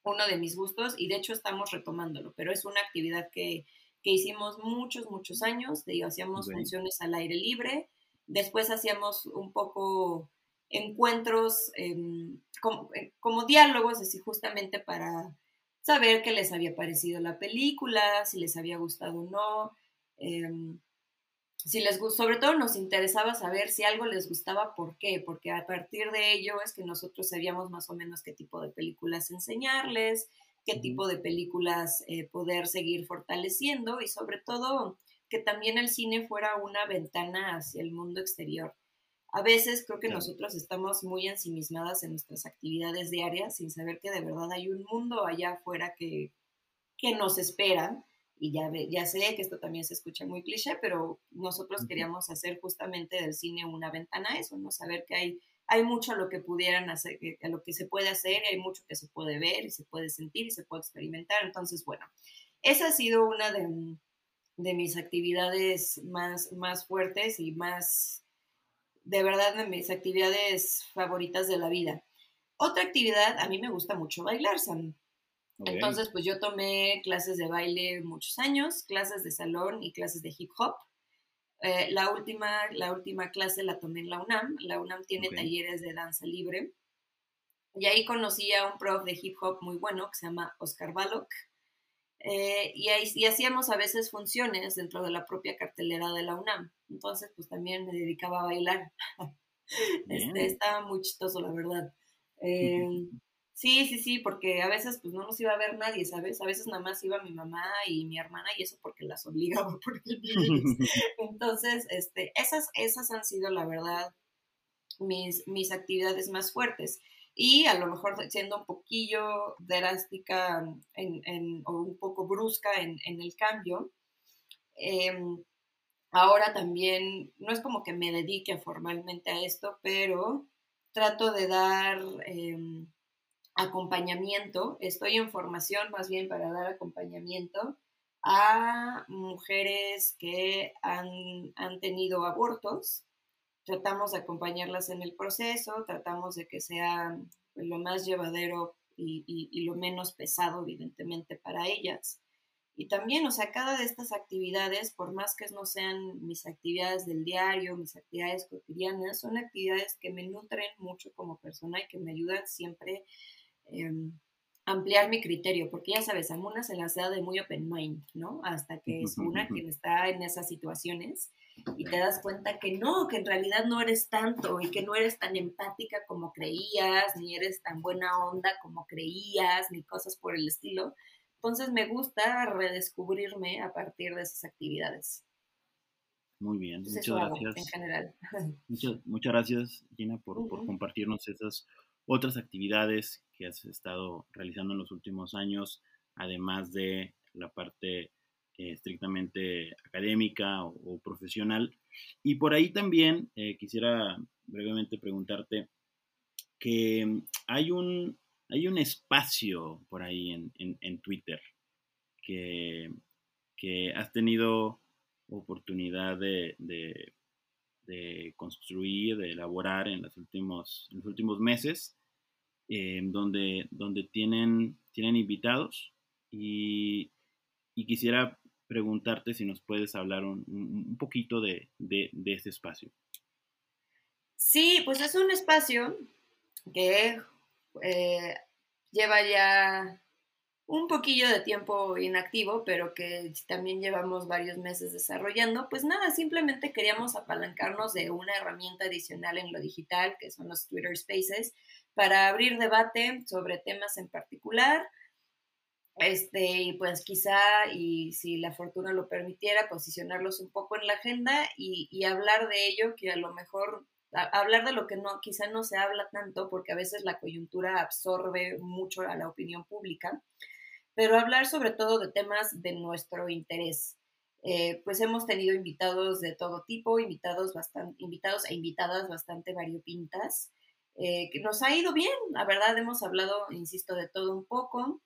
uno de mis gustos y de hecho estamos retomándolo, pero es una actividad que, hicimos muchos, muchos años, de, hacíamos funciones al aire libre, después hacíamos un poco encuentros em, como, eh, como, diálogos, así justamente para saber qué les había parecido la película, si les había gustado o no. Eh, si les sobre todo nos interesaba saber si algo les gustaba, ¿por qué? Porque a partir de ello es que nosotros sabíamos más o menos qué tipo de películas enseñarles, qué tipo de películas eh, poder seguir fortaleciendo y sobre todo que también el cine fuera una ventana hacia el mundo exterior. A veces creo que nosotros estamos muy ensimismadas en nuestras actividades diarias sin saber que de verdad hay un mundo allá afuera que, que nos espera. Y ya, ya sé que esto también se escucha muy cliché, pero nosotros queríamos hacer justamente del cine una ventana a eso, ¿no? Saber que hay, hay mucho a lo que pudieran hacer, a lo que se puede hacer, hay mucho que se puede ver y se puede sentir y se puede experimentar. Entonces, bueno, esa ha sido una de, de mis actividades más, más fuertes y más de verdad de mis actividades favoritas de la vida. Otra actividad, a mí me gusta mucho bailar, Sam. Entonces, pues yo tomé clases de baile muchos años, clases de salón y clases de hip hop. Eh, la, última, la última clase la tomé en la UNAM. La UNAM tiene talleres de danza libre. Y ahí conocí a un prof de hip hop muy bueno que se llama Oscar Balok. Eh, y, ahí, y hacíamos a veces funciones dentro de la propia cartelera de la UNAM. Entonces, pues también me dedicaba a bailar. Este, estaba muy chistoso, la verdad. Eh, sí, sí, sí, porque a veces pues no nos iba a ver nadie, ¿sabes? A veces nada más iba mi mamá y mi hermana y eso porque las obligaba por Entonces, este, esas, esas han sido, la verdad, mis, mis actividades más fuertes y a lo mejor siendo un poquillo drástica o un poco brusca en, el cambio, eh, ahora también, no es como que me dedique formalmente a esto, pero trato de dar eh, acompañamiento, estoy en formación más bien para dar acompañamiento a mujeres que han, han tenido abortos tratamos de acompañarlas en el proceso, tratamos de que sea lo más llevadero y, y, lo menos pesado, evidentemente, para ellas. Y también, o sea, cada de estas actividades, por más que no sean mis actividades del diario, mis actividades cotidianas, son actividades que me nutren mucho como persona y que me ayudan siempre eh, ampliar mi criterio, porque ya sabes, a Muna se las da de muy open mind, ¿no? Hasta que es una quien está en esas situaciones y te das cuenta que no, que en realidad no eres tanto y que no eres tan empática como creías, ni eres tan buena onda como creías, ni cosas por el estilo. Entonces me gusta redescubrirme a partir de esas actividades. Muy bien, muchas gracias. En general. Muchas, muchas gracias, Gina, por, por compartirnos esas otras actividades que has estado realizando en los últimos años, además de la parte estrictamente académica o, profesional. Y por ahí también eh, quisiera brevemente preguntarte que hay un, hay un espacio por ahí en, en, Twitter que, que, has tenido oportunidad de, de, de, construir, de elaborar en los últimos, en los últimos meses, eh, donde, donde tienen, tienen invitados y, y, quisiera preguntarte si nos puedes hablar un, un poquito de, de, ese espacio. Sí, pues es un espacio que eh, lleva ya un poquillo de tiempo inactivo, pero que también llevamos varios meses desarrollando, pues nada, simplemente queríamos apalancarnos de una herramienta adicional en lo digital, que son los Twitter Spaces, para abrir debate sobre temas en particular. Este, y pues quizá, y si la fortuna lo permitiera, posicionarlos un poco en la agenda y, y hablar de ello, que a lo mejor hablar de lo que no, quizá no se habla tanto porque a veces la coyuntura absorbe mucho a la opinión pública, pero hablar sobre todo de temas de nuestro interés. Eh, pues hemos tenido invitados de todo tipo, invitados, bastante, invitados e invitadas bastante variopintas, eh, que nos ha ido bien, la verdad hemos hablado, insisto, de todo un poco,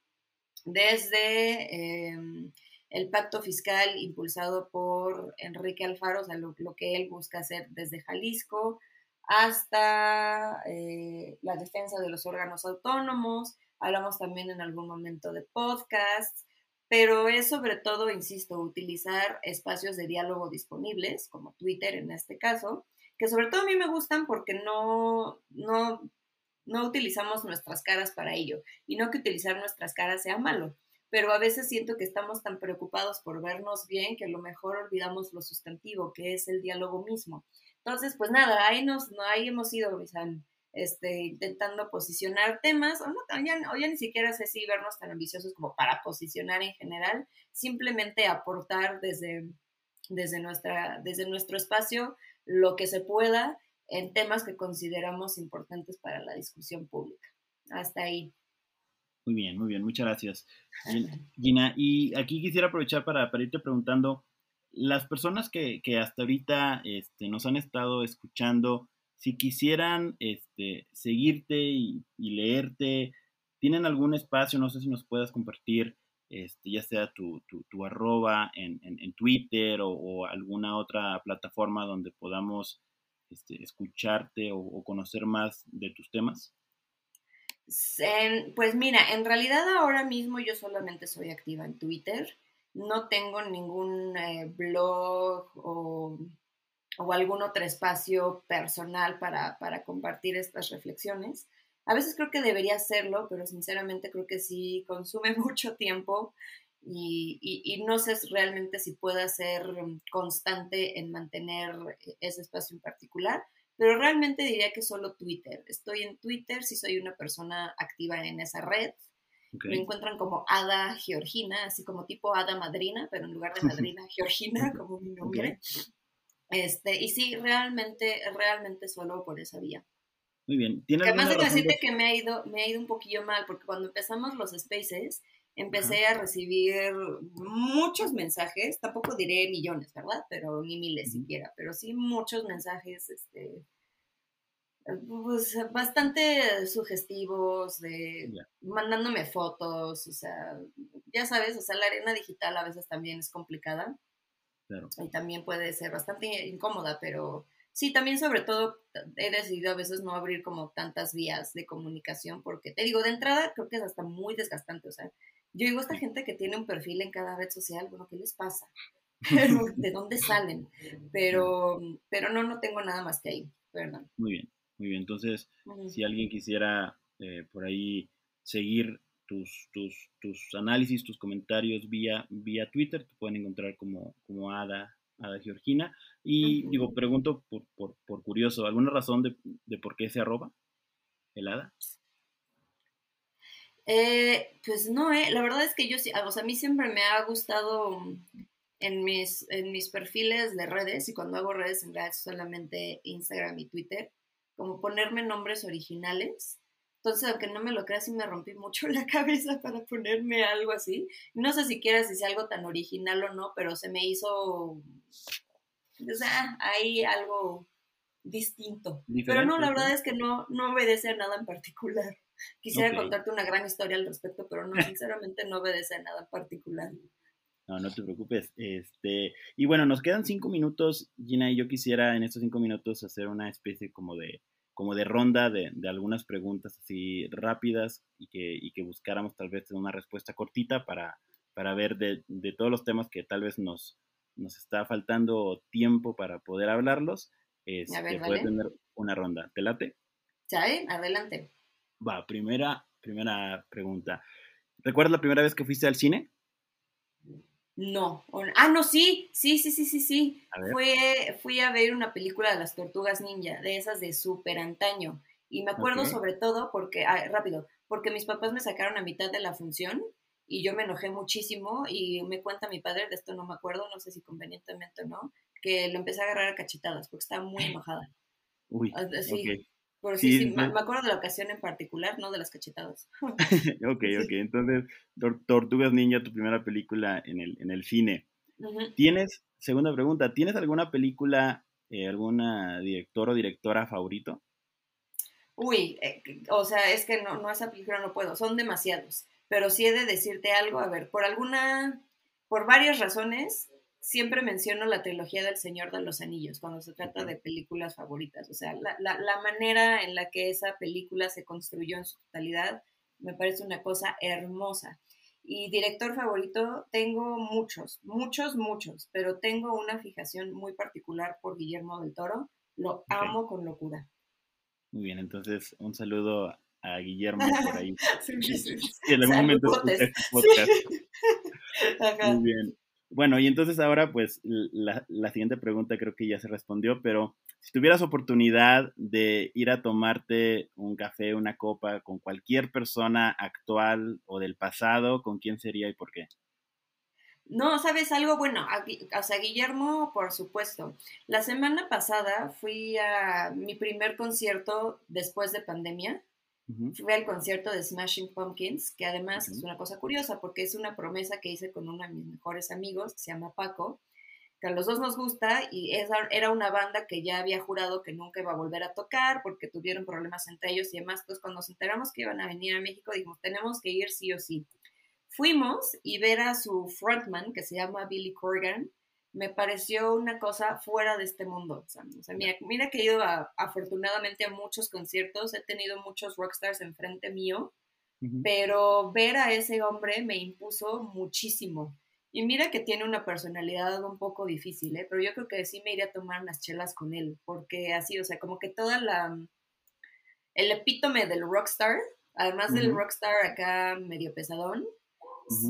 desde em, el pacto fiscal impulsado por Enrique Alfaro, o sea, lo, que él busca hacer desde Jalisco, hasta eh, la defensa de los órganos autónomos, hablamos también en algún momento de podcasts, pero es sobre todo, insisto, utilizar espacios de diálogo disponibles, como Twitter en este caso, que sobre todo a mí me gustan porque no, no, no utilizamos nuestras caras para ello, y no que utilizar nuestras caras sea malo, pero a veces siento que estamos tan preocupados por vernos bien que a lo mejor olvidamos lo sustantivo, que es el diálogo mismo. Entonces, pues nada, ahí, nos, ahí hemos ido, este, intentando posicionar temas, o, no, ya, ya ni siquiera sé si vernos tan ambiciosos como para posicionar en general, simplemente aportar desde, desde, nuestra, desde nuestro espacio lo que se pueda en temas que consideramos importantes para la discusión pública. Hasta ahí. Muy bien, muy bien, muchas gracias. Gina, y aquí quisiera aprovechar para, irte preguntando, las personas que, hasta ahorita este, nos han estado escuchando, si quisieran este, seguirte y, leerte, ¿tienen algún espacio? No sé si nos puedas compartir, este, ya sea tu, tu, arroba en, Twitter o, alguna otra plataforma donde podamos este, escucharte o, conocer más de tus temas. Pues mira, en realidad ahora mismo yo solamente soy activa en Twitter no tengo ningún eh, blog o, algún otro espacio personal para, compartir estas reflexiones. A veces creo que debería hacerlo, pero sinceramente creo que sí consume mucho tiempo y, no sé realmente si pueda ser constante en mantener ese espacio en particular, pero realmente diría que solo Twitter. Estoy en Twitter, si soy una persona activa en esa red, me encuentran como Ada Georgina, así como tipo Ada Madrina, pero en lugar de Madrina, Georgina, como mi nombre. Este, y sí, realmente, realmente solo por esa vía. Muy bien. además de decirte que me ha, ido, me ha ido un poquillo mal, porque cuando empezamos los spaces, empecé a recibir muchos mensajes, tampoco diré millones, ¿verdad? Pero ni miles siquiera, pero sí muchos mensajes, este, pues bastante sugestivos, de mandándome fotos, o sea, ya sabes, o sea, la arena digital a veces también es complicada. Y también puede ser bastante incómoda, pero sí, también sobre todo he decidido a veces no abrir como tantas vías de comunicación, porque te digo, de entrada creo que es hasta muy desgastante, o sea, yo digo, esta gente que tiene un perfil en cada red social, bueno, ¿qué les pasa? ¿De dónde salen? Pero, pero no, no tengo nada más que ahí, perdón. Muy bien. Muy bien, entonces, si alguien quisiera eh, por ahí seguir tus, tus, tus, análisis, tus comentarios vía, vía Twitter. Te pueden encontrar como, como Ada, Ada Georgina. Y digo, pregunto por, por, por, curioso, ¿alguna razón de, de por qué se arroba el Ada? Eh, pues no, eh. la verdad es que yo sí, o sea, a mí siempre me ha gustado en mis, en mis perfiles de redes y cuando hago redes en realidad solamente Instagram y Twitter, como ponerme nombres originales. Entonces, aunque no me lo creas, sí me rompí mucho la cabeza para ponerme algo así. No sé siquiera si sea algo tan original o no, pero se me hizo, o sea, hay algo distinto. Pero no, la verdad es que no, no obedece a nada en particular. Quisiera contarte una gran historia al respecto, pero no, sinceramente no obedece a nada en particular. No, no te preocupes. Este, y bueno, nos quedan cinco minutos, Gina, y yo quisiera en estos cinco minutos hacer una especie como de, como de ronda de, de algunas preguntas así rápidas y que, y que buscáramos tal vez una respuesta cortita para, para ver de, de, todos los temas que tal vez nos, nos está faltando tiempo para poder hablarlos. Este, puede tener una ronda. ¿Te late? Adelante. Va, primera, primera pregunta. ¿Recuerdas la primera vez que fuiste al cine? No. Ah, no, sí, sí, sí, sí, sí, sí. Fue, fui a ver una película de las tortugas ninja, de esas de súper antaño. Y me acuerdo sobre todo porque, ah, rápido, porque mis papás me sacaron a mitad de la función y yo me enojé muchísimo y me cuenta mi padre, de esto no me acuerdo, no sé si convenientemente o no, que lo empecé a agarrar a cachetadas porque estaba muy enojada. Uy, sí, sí, sí, me, acuerdo de la ocasión en particular, no de las cachetadas. ok, ok. Entonces, Tortugas Ninja, tu primera película en el, en el cine. ¿Tienes, segunda pregunta, ¿tienes alguna película, eh, alguna director o directora favorito? Uy, eh, o sea, es que no, no, esa película no puedo, son demasiados. Pero sí he de decirte algo, a ver, por alguna, por varias razones, siempre menciono la trilogía del Señor de los Anillos cuando se trata de películas favoritas. O sea, la, la, manera en la que esa película se construyó en su totalidad me parece una cosa hermosa. Y director favorito, tengo muchos, muchos, muchos, pero tengo una fijación muy particular por Guillermo del Toro. Lo amo con locura. Muy bien, entonces un saludo a Guillermo por ahí. sí, sí, en algún momento este podcast. Muy bien. Bueno, y entonces ahora pues la, la, siguiente pregunta creo que ya se respondió, pero si tuvieras oportunidad de ir a tomarte un café, una copa con cualquier persona actual o del pasado, ¿con quién sería y por qué? No, ¿sabes algo? Bueno, o sea, Guillermo, por supuesto. La semana pasada fui a mi primer concierto después de pandemia Fui al concierto de Smashing Pumpkins, que además es una cosa curiosa porque es una promesa que hice con uno de mis mejores amigos, que se llama Paco, que a los dos nos gusta y esa era una banda que ya había jurado que nunca iba a volver a tocar porque tuvieron problemas entre ellos y demás. Entonces, cuando nos enteramos que iban a venir a México, dijimos, tenemos que ir sí o sí. Fuimos y ver a su frontman, que se llama Billy Corgan, me pareció una cosa fuera de este mundo. O sea, mira, que he ido afortunadamente a muchos conciertos, he tenido muchos rockstars enfrente mío, pero ver a ese hombre me impuso muchísimo. Y mira que tiene una personalidad un poco difícil, ¿eh? pero yo creo que sí me iría a tomar unas chelas con él, porque así, o sea, como que toda la... el epítome del rockstar, además del rockstar acá medio pesadón,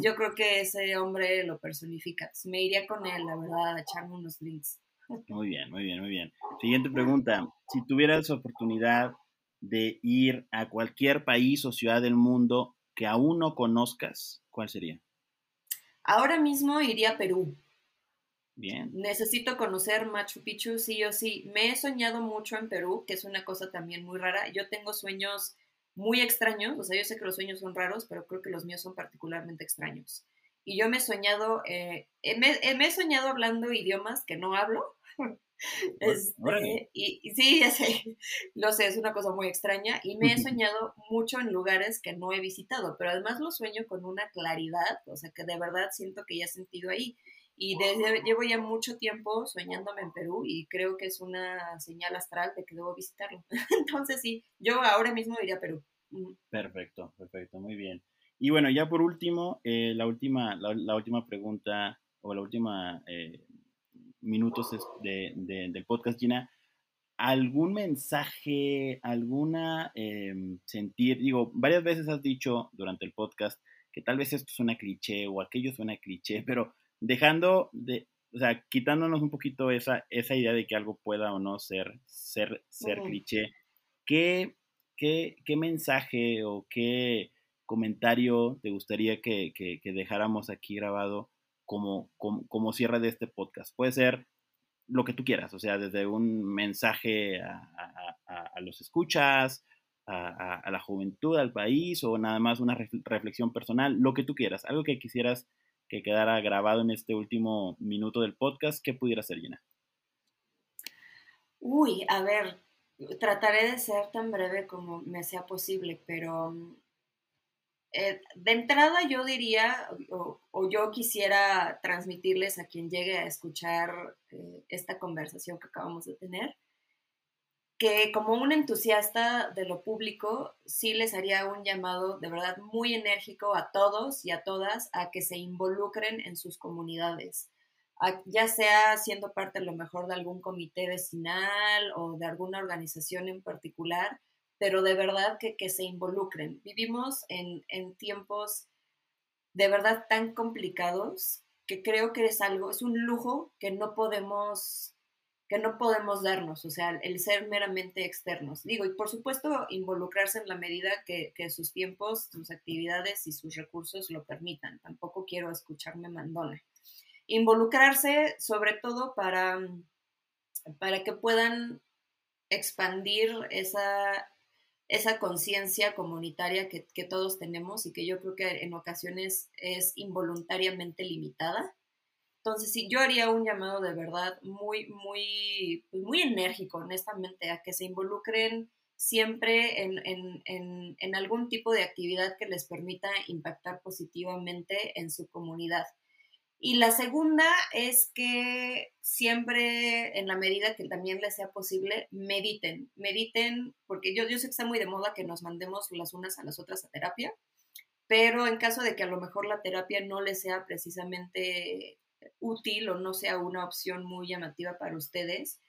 yo creo que ese hombre lo personifica. Me iría con él, la verdad, a echarme unos drinks. Muy bien, muy bien, muy bien. Siguiente pregunta. Si tuvieras oportunidad de ir a cualquier país o ciudad del mundo que aún no conozcas, ¿cuál sería? Ahora mismo iría a Perú. Bien. Necesito conocer Machu Picchu, sí o sí. Me he soñado mucho en Perú, que es una cosa también muy rara. Yo tengo sueños muy extraños, o sea, yo sé que los sueños son raros, pero creo que los míos son particularmente extraños. Y yo me he soñado, eh, me, he soñado hablando idiomas que no hablo. Este, y, sí, ya sé, lo sé, es una cosa muy extraña. Y me he soñado mucho en lugares que no he visitado, pero además lo sueño con una claridad, o sea, que de verdad siento que ya he sentido ahí. Y desde, llevo ya mucho tiempo soñándome en Perú y creo que es una señal astral de que debo visitarlo. Entonces sí, yo ahora mismo iría a Perú. Perfecto, perfecto, muy bien. Y bueno, ya por último, eh, la, última, la, última pregunta o la última eh, minutos de, del podcast, Gina. algún mensaje, alguna em, sentir, digo, varias veces has dicho durante el podcast que tal vez esto suena cliché o aquello suena cliché, pero dejando de, o sea, quitándonos un poquito esa, esa idea de que algo pueda o no ser, ser, ser cliché, ¿qué, qué, qué mensaje o qué comentario te gustaría que, que, dejáramos aquí grabado como, como, cierre de este podcast? Puede ser lo que tú quieras, o sea, desde un mensaje a, a, los escuchas, a, la juventud, al país, o nada más una reflexión personal, lo que tú quieras, algo que quisieras que quedara grabado en este último minuto del podcast, ¿qué pudiera ser, Gina? Uy, a ver, trataré de ser tan breve como me sea posible, pero eh, de entrada yo diría, o, yo quisiera transmitirles a quien llegue a escuchar eh, esta conversación que acabamos de tener, que como un entusiasta de lo público, sí les haría un llamado de verdad muy enérgico a todos y a todas a que se involucren en sus comunidades, ya sea siendo parte a lo mejor de algún comité vecinal o de alguna organización en particular, pero de verdad que, se involucren. Vivimos en, tiempos de verdad tan complicados que creo que es algo, es un lujo que no podemos que no podemos darnos, o sea, el ser meramente externos. Digo, y por supuesto involucrarse en la medida que, que, sus tiempos, sus actividades y sus recursos lo permitan. Tampoco quiero escucharme mandona. Involucrarse sobre todo para, para que puedan expandir esa, esa conciencia comunitaria que, todos tenemos y que yo creo que en ocasiones es involuntariamente limitada. Entonces, sí, yo haría un llamado de verdad muy, muy, pues, muy enérgico, honestamente, a que se involucren siempre en, en, algún tipo de actividad que les permita impactar positivamente en su comunidad. Y la segunda es que siempre, en la medida que también les sea posible, mediten, mediten, porque yo, yo sé que está muy de moda que nos mandemos las unas a las otras a terapia, pero en caso de que a lo mejor la terapia no les sea precisamente útil o no sea una opción muy llamativa para ustedes,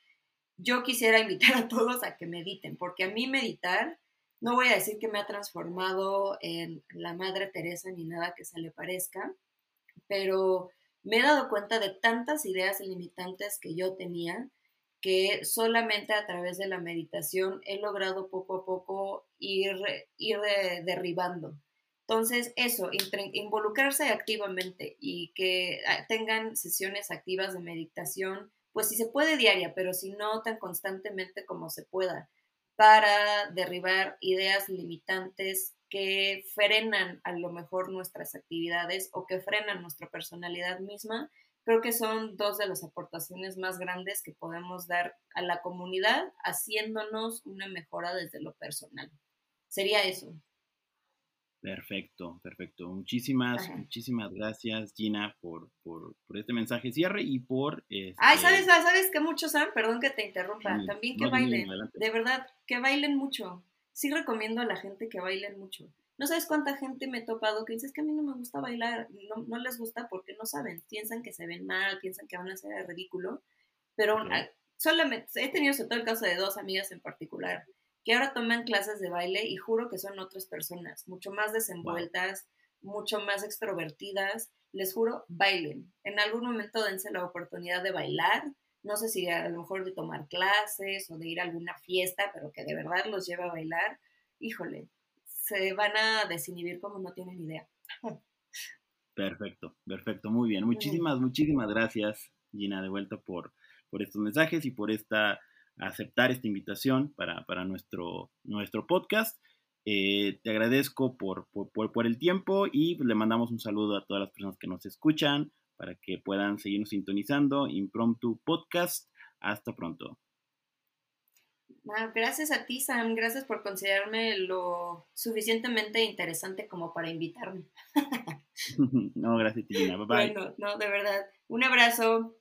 yo quisiera invitar a todos a que mediten, porque a mí meditar, no voy a decir que me ha transformado en la Madre Teresa ni nada que se le parezca, pero me he dado cuenta de tantas ideas limitantes que yo tenía que solamente a través de la meditación he logrado poco a poco ir, ir derribando. Entonces, eso, involucrarse activamente y que ah, tengan sesiones activas de meditación, pues si se puede diaria, pero si no tan constantemente como se pueda, para derribar ideas limitantes que frenan a lo mejor nuestras actividades o que frenan nuestra personalidad misma, creo que son dos de las aportaciones más grandes que podemos dar a la comunidad haciéndonos una mejora desde lo personal. Sería eso. Perfecto, perfecto. Muchísimas, muchísimas gracias, Gina, por, por, este mensaje cierre y por... Ay, ¿sabes, este ¿sabes que muchos saben? Perdón que te interrumpa. También que bailen. de verdad, que bailen mucho sí recomiendo a la gente que bailen mucho. No sabes cuánta gente me he topado que dices que a mí no me gusta bailar, no, no les gusta porque no saben, piensan que se ven mal, piensan que van a hacer ridículo, pero ah, solamente he tenido sobre todo el caso de dos amigas en particular que ahora toman clases de baile y juro que son otras personas, mucho más desenvueltas, mucho más extrovertidas, les juro, bailen. En algún momento dense la oportunidad de bailar, no sé si a lo mejor de tomar clases o de ir a alguna fiesta, pero que de verdad los lleve a bailar, híjole, se van a desinhibir como no tienen idea. Perfecto, perfecto, muy bien. Muchísimas, muchísimas gracias, Gina, de vuelta por, por estos mensajes y por esta aceptar esta invitación para, nuestro, nuestro podcast. Eh, te agradezco por, por, por, el tiempo y le mandamos un saludo a todas las personas que nos escuchan, para que puedan seguirnos sintonizando. Impromptu Podcast. Hasta pronto. Gracias a ti, Sam. Gracias por considerarme lo suficientemente interesante como para invitarme. no, gracias, Tina. Bye bye. Bueno, no, de verdad. Un abrazo.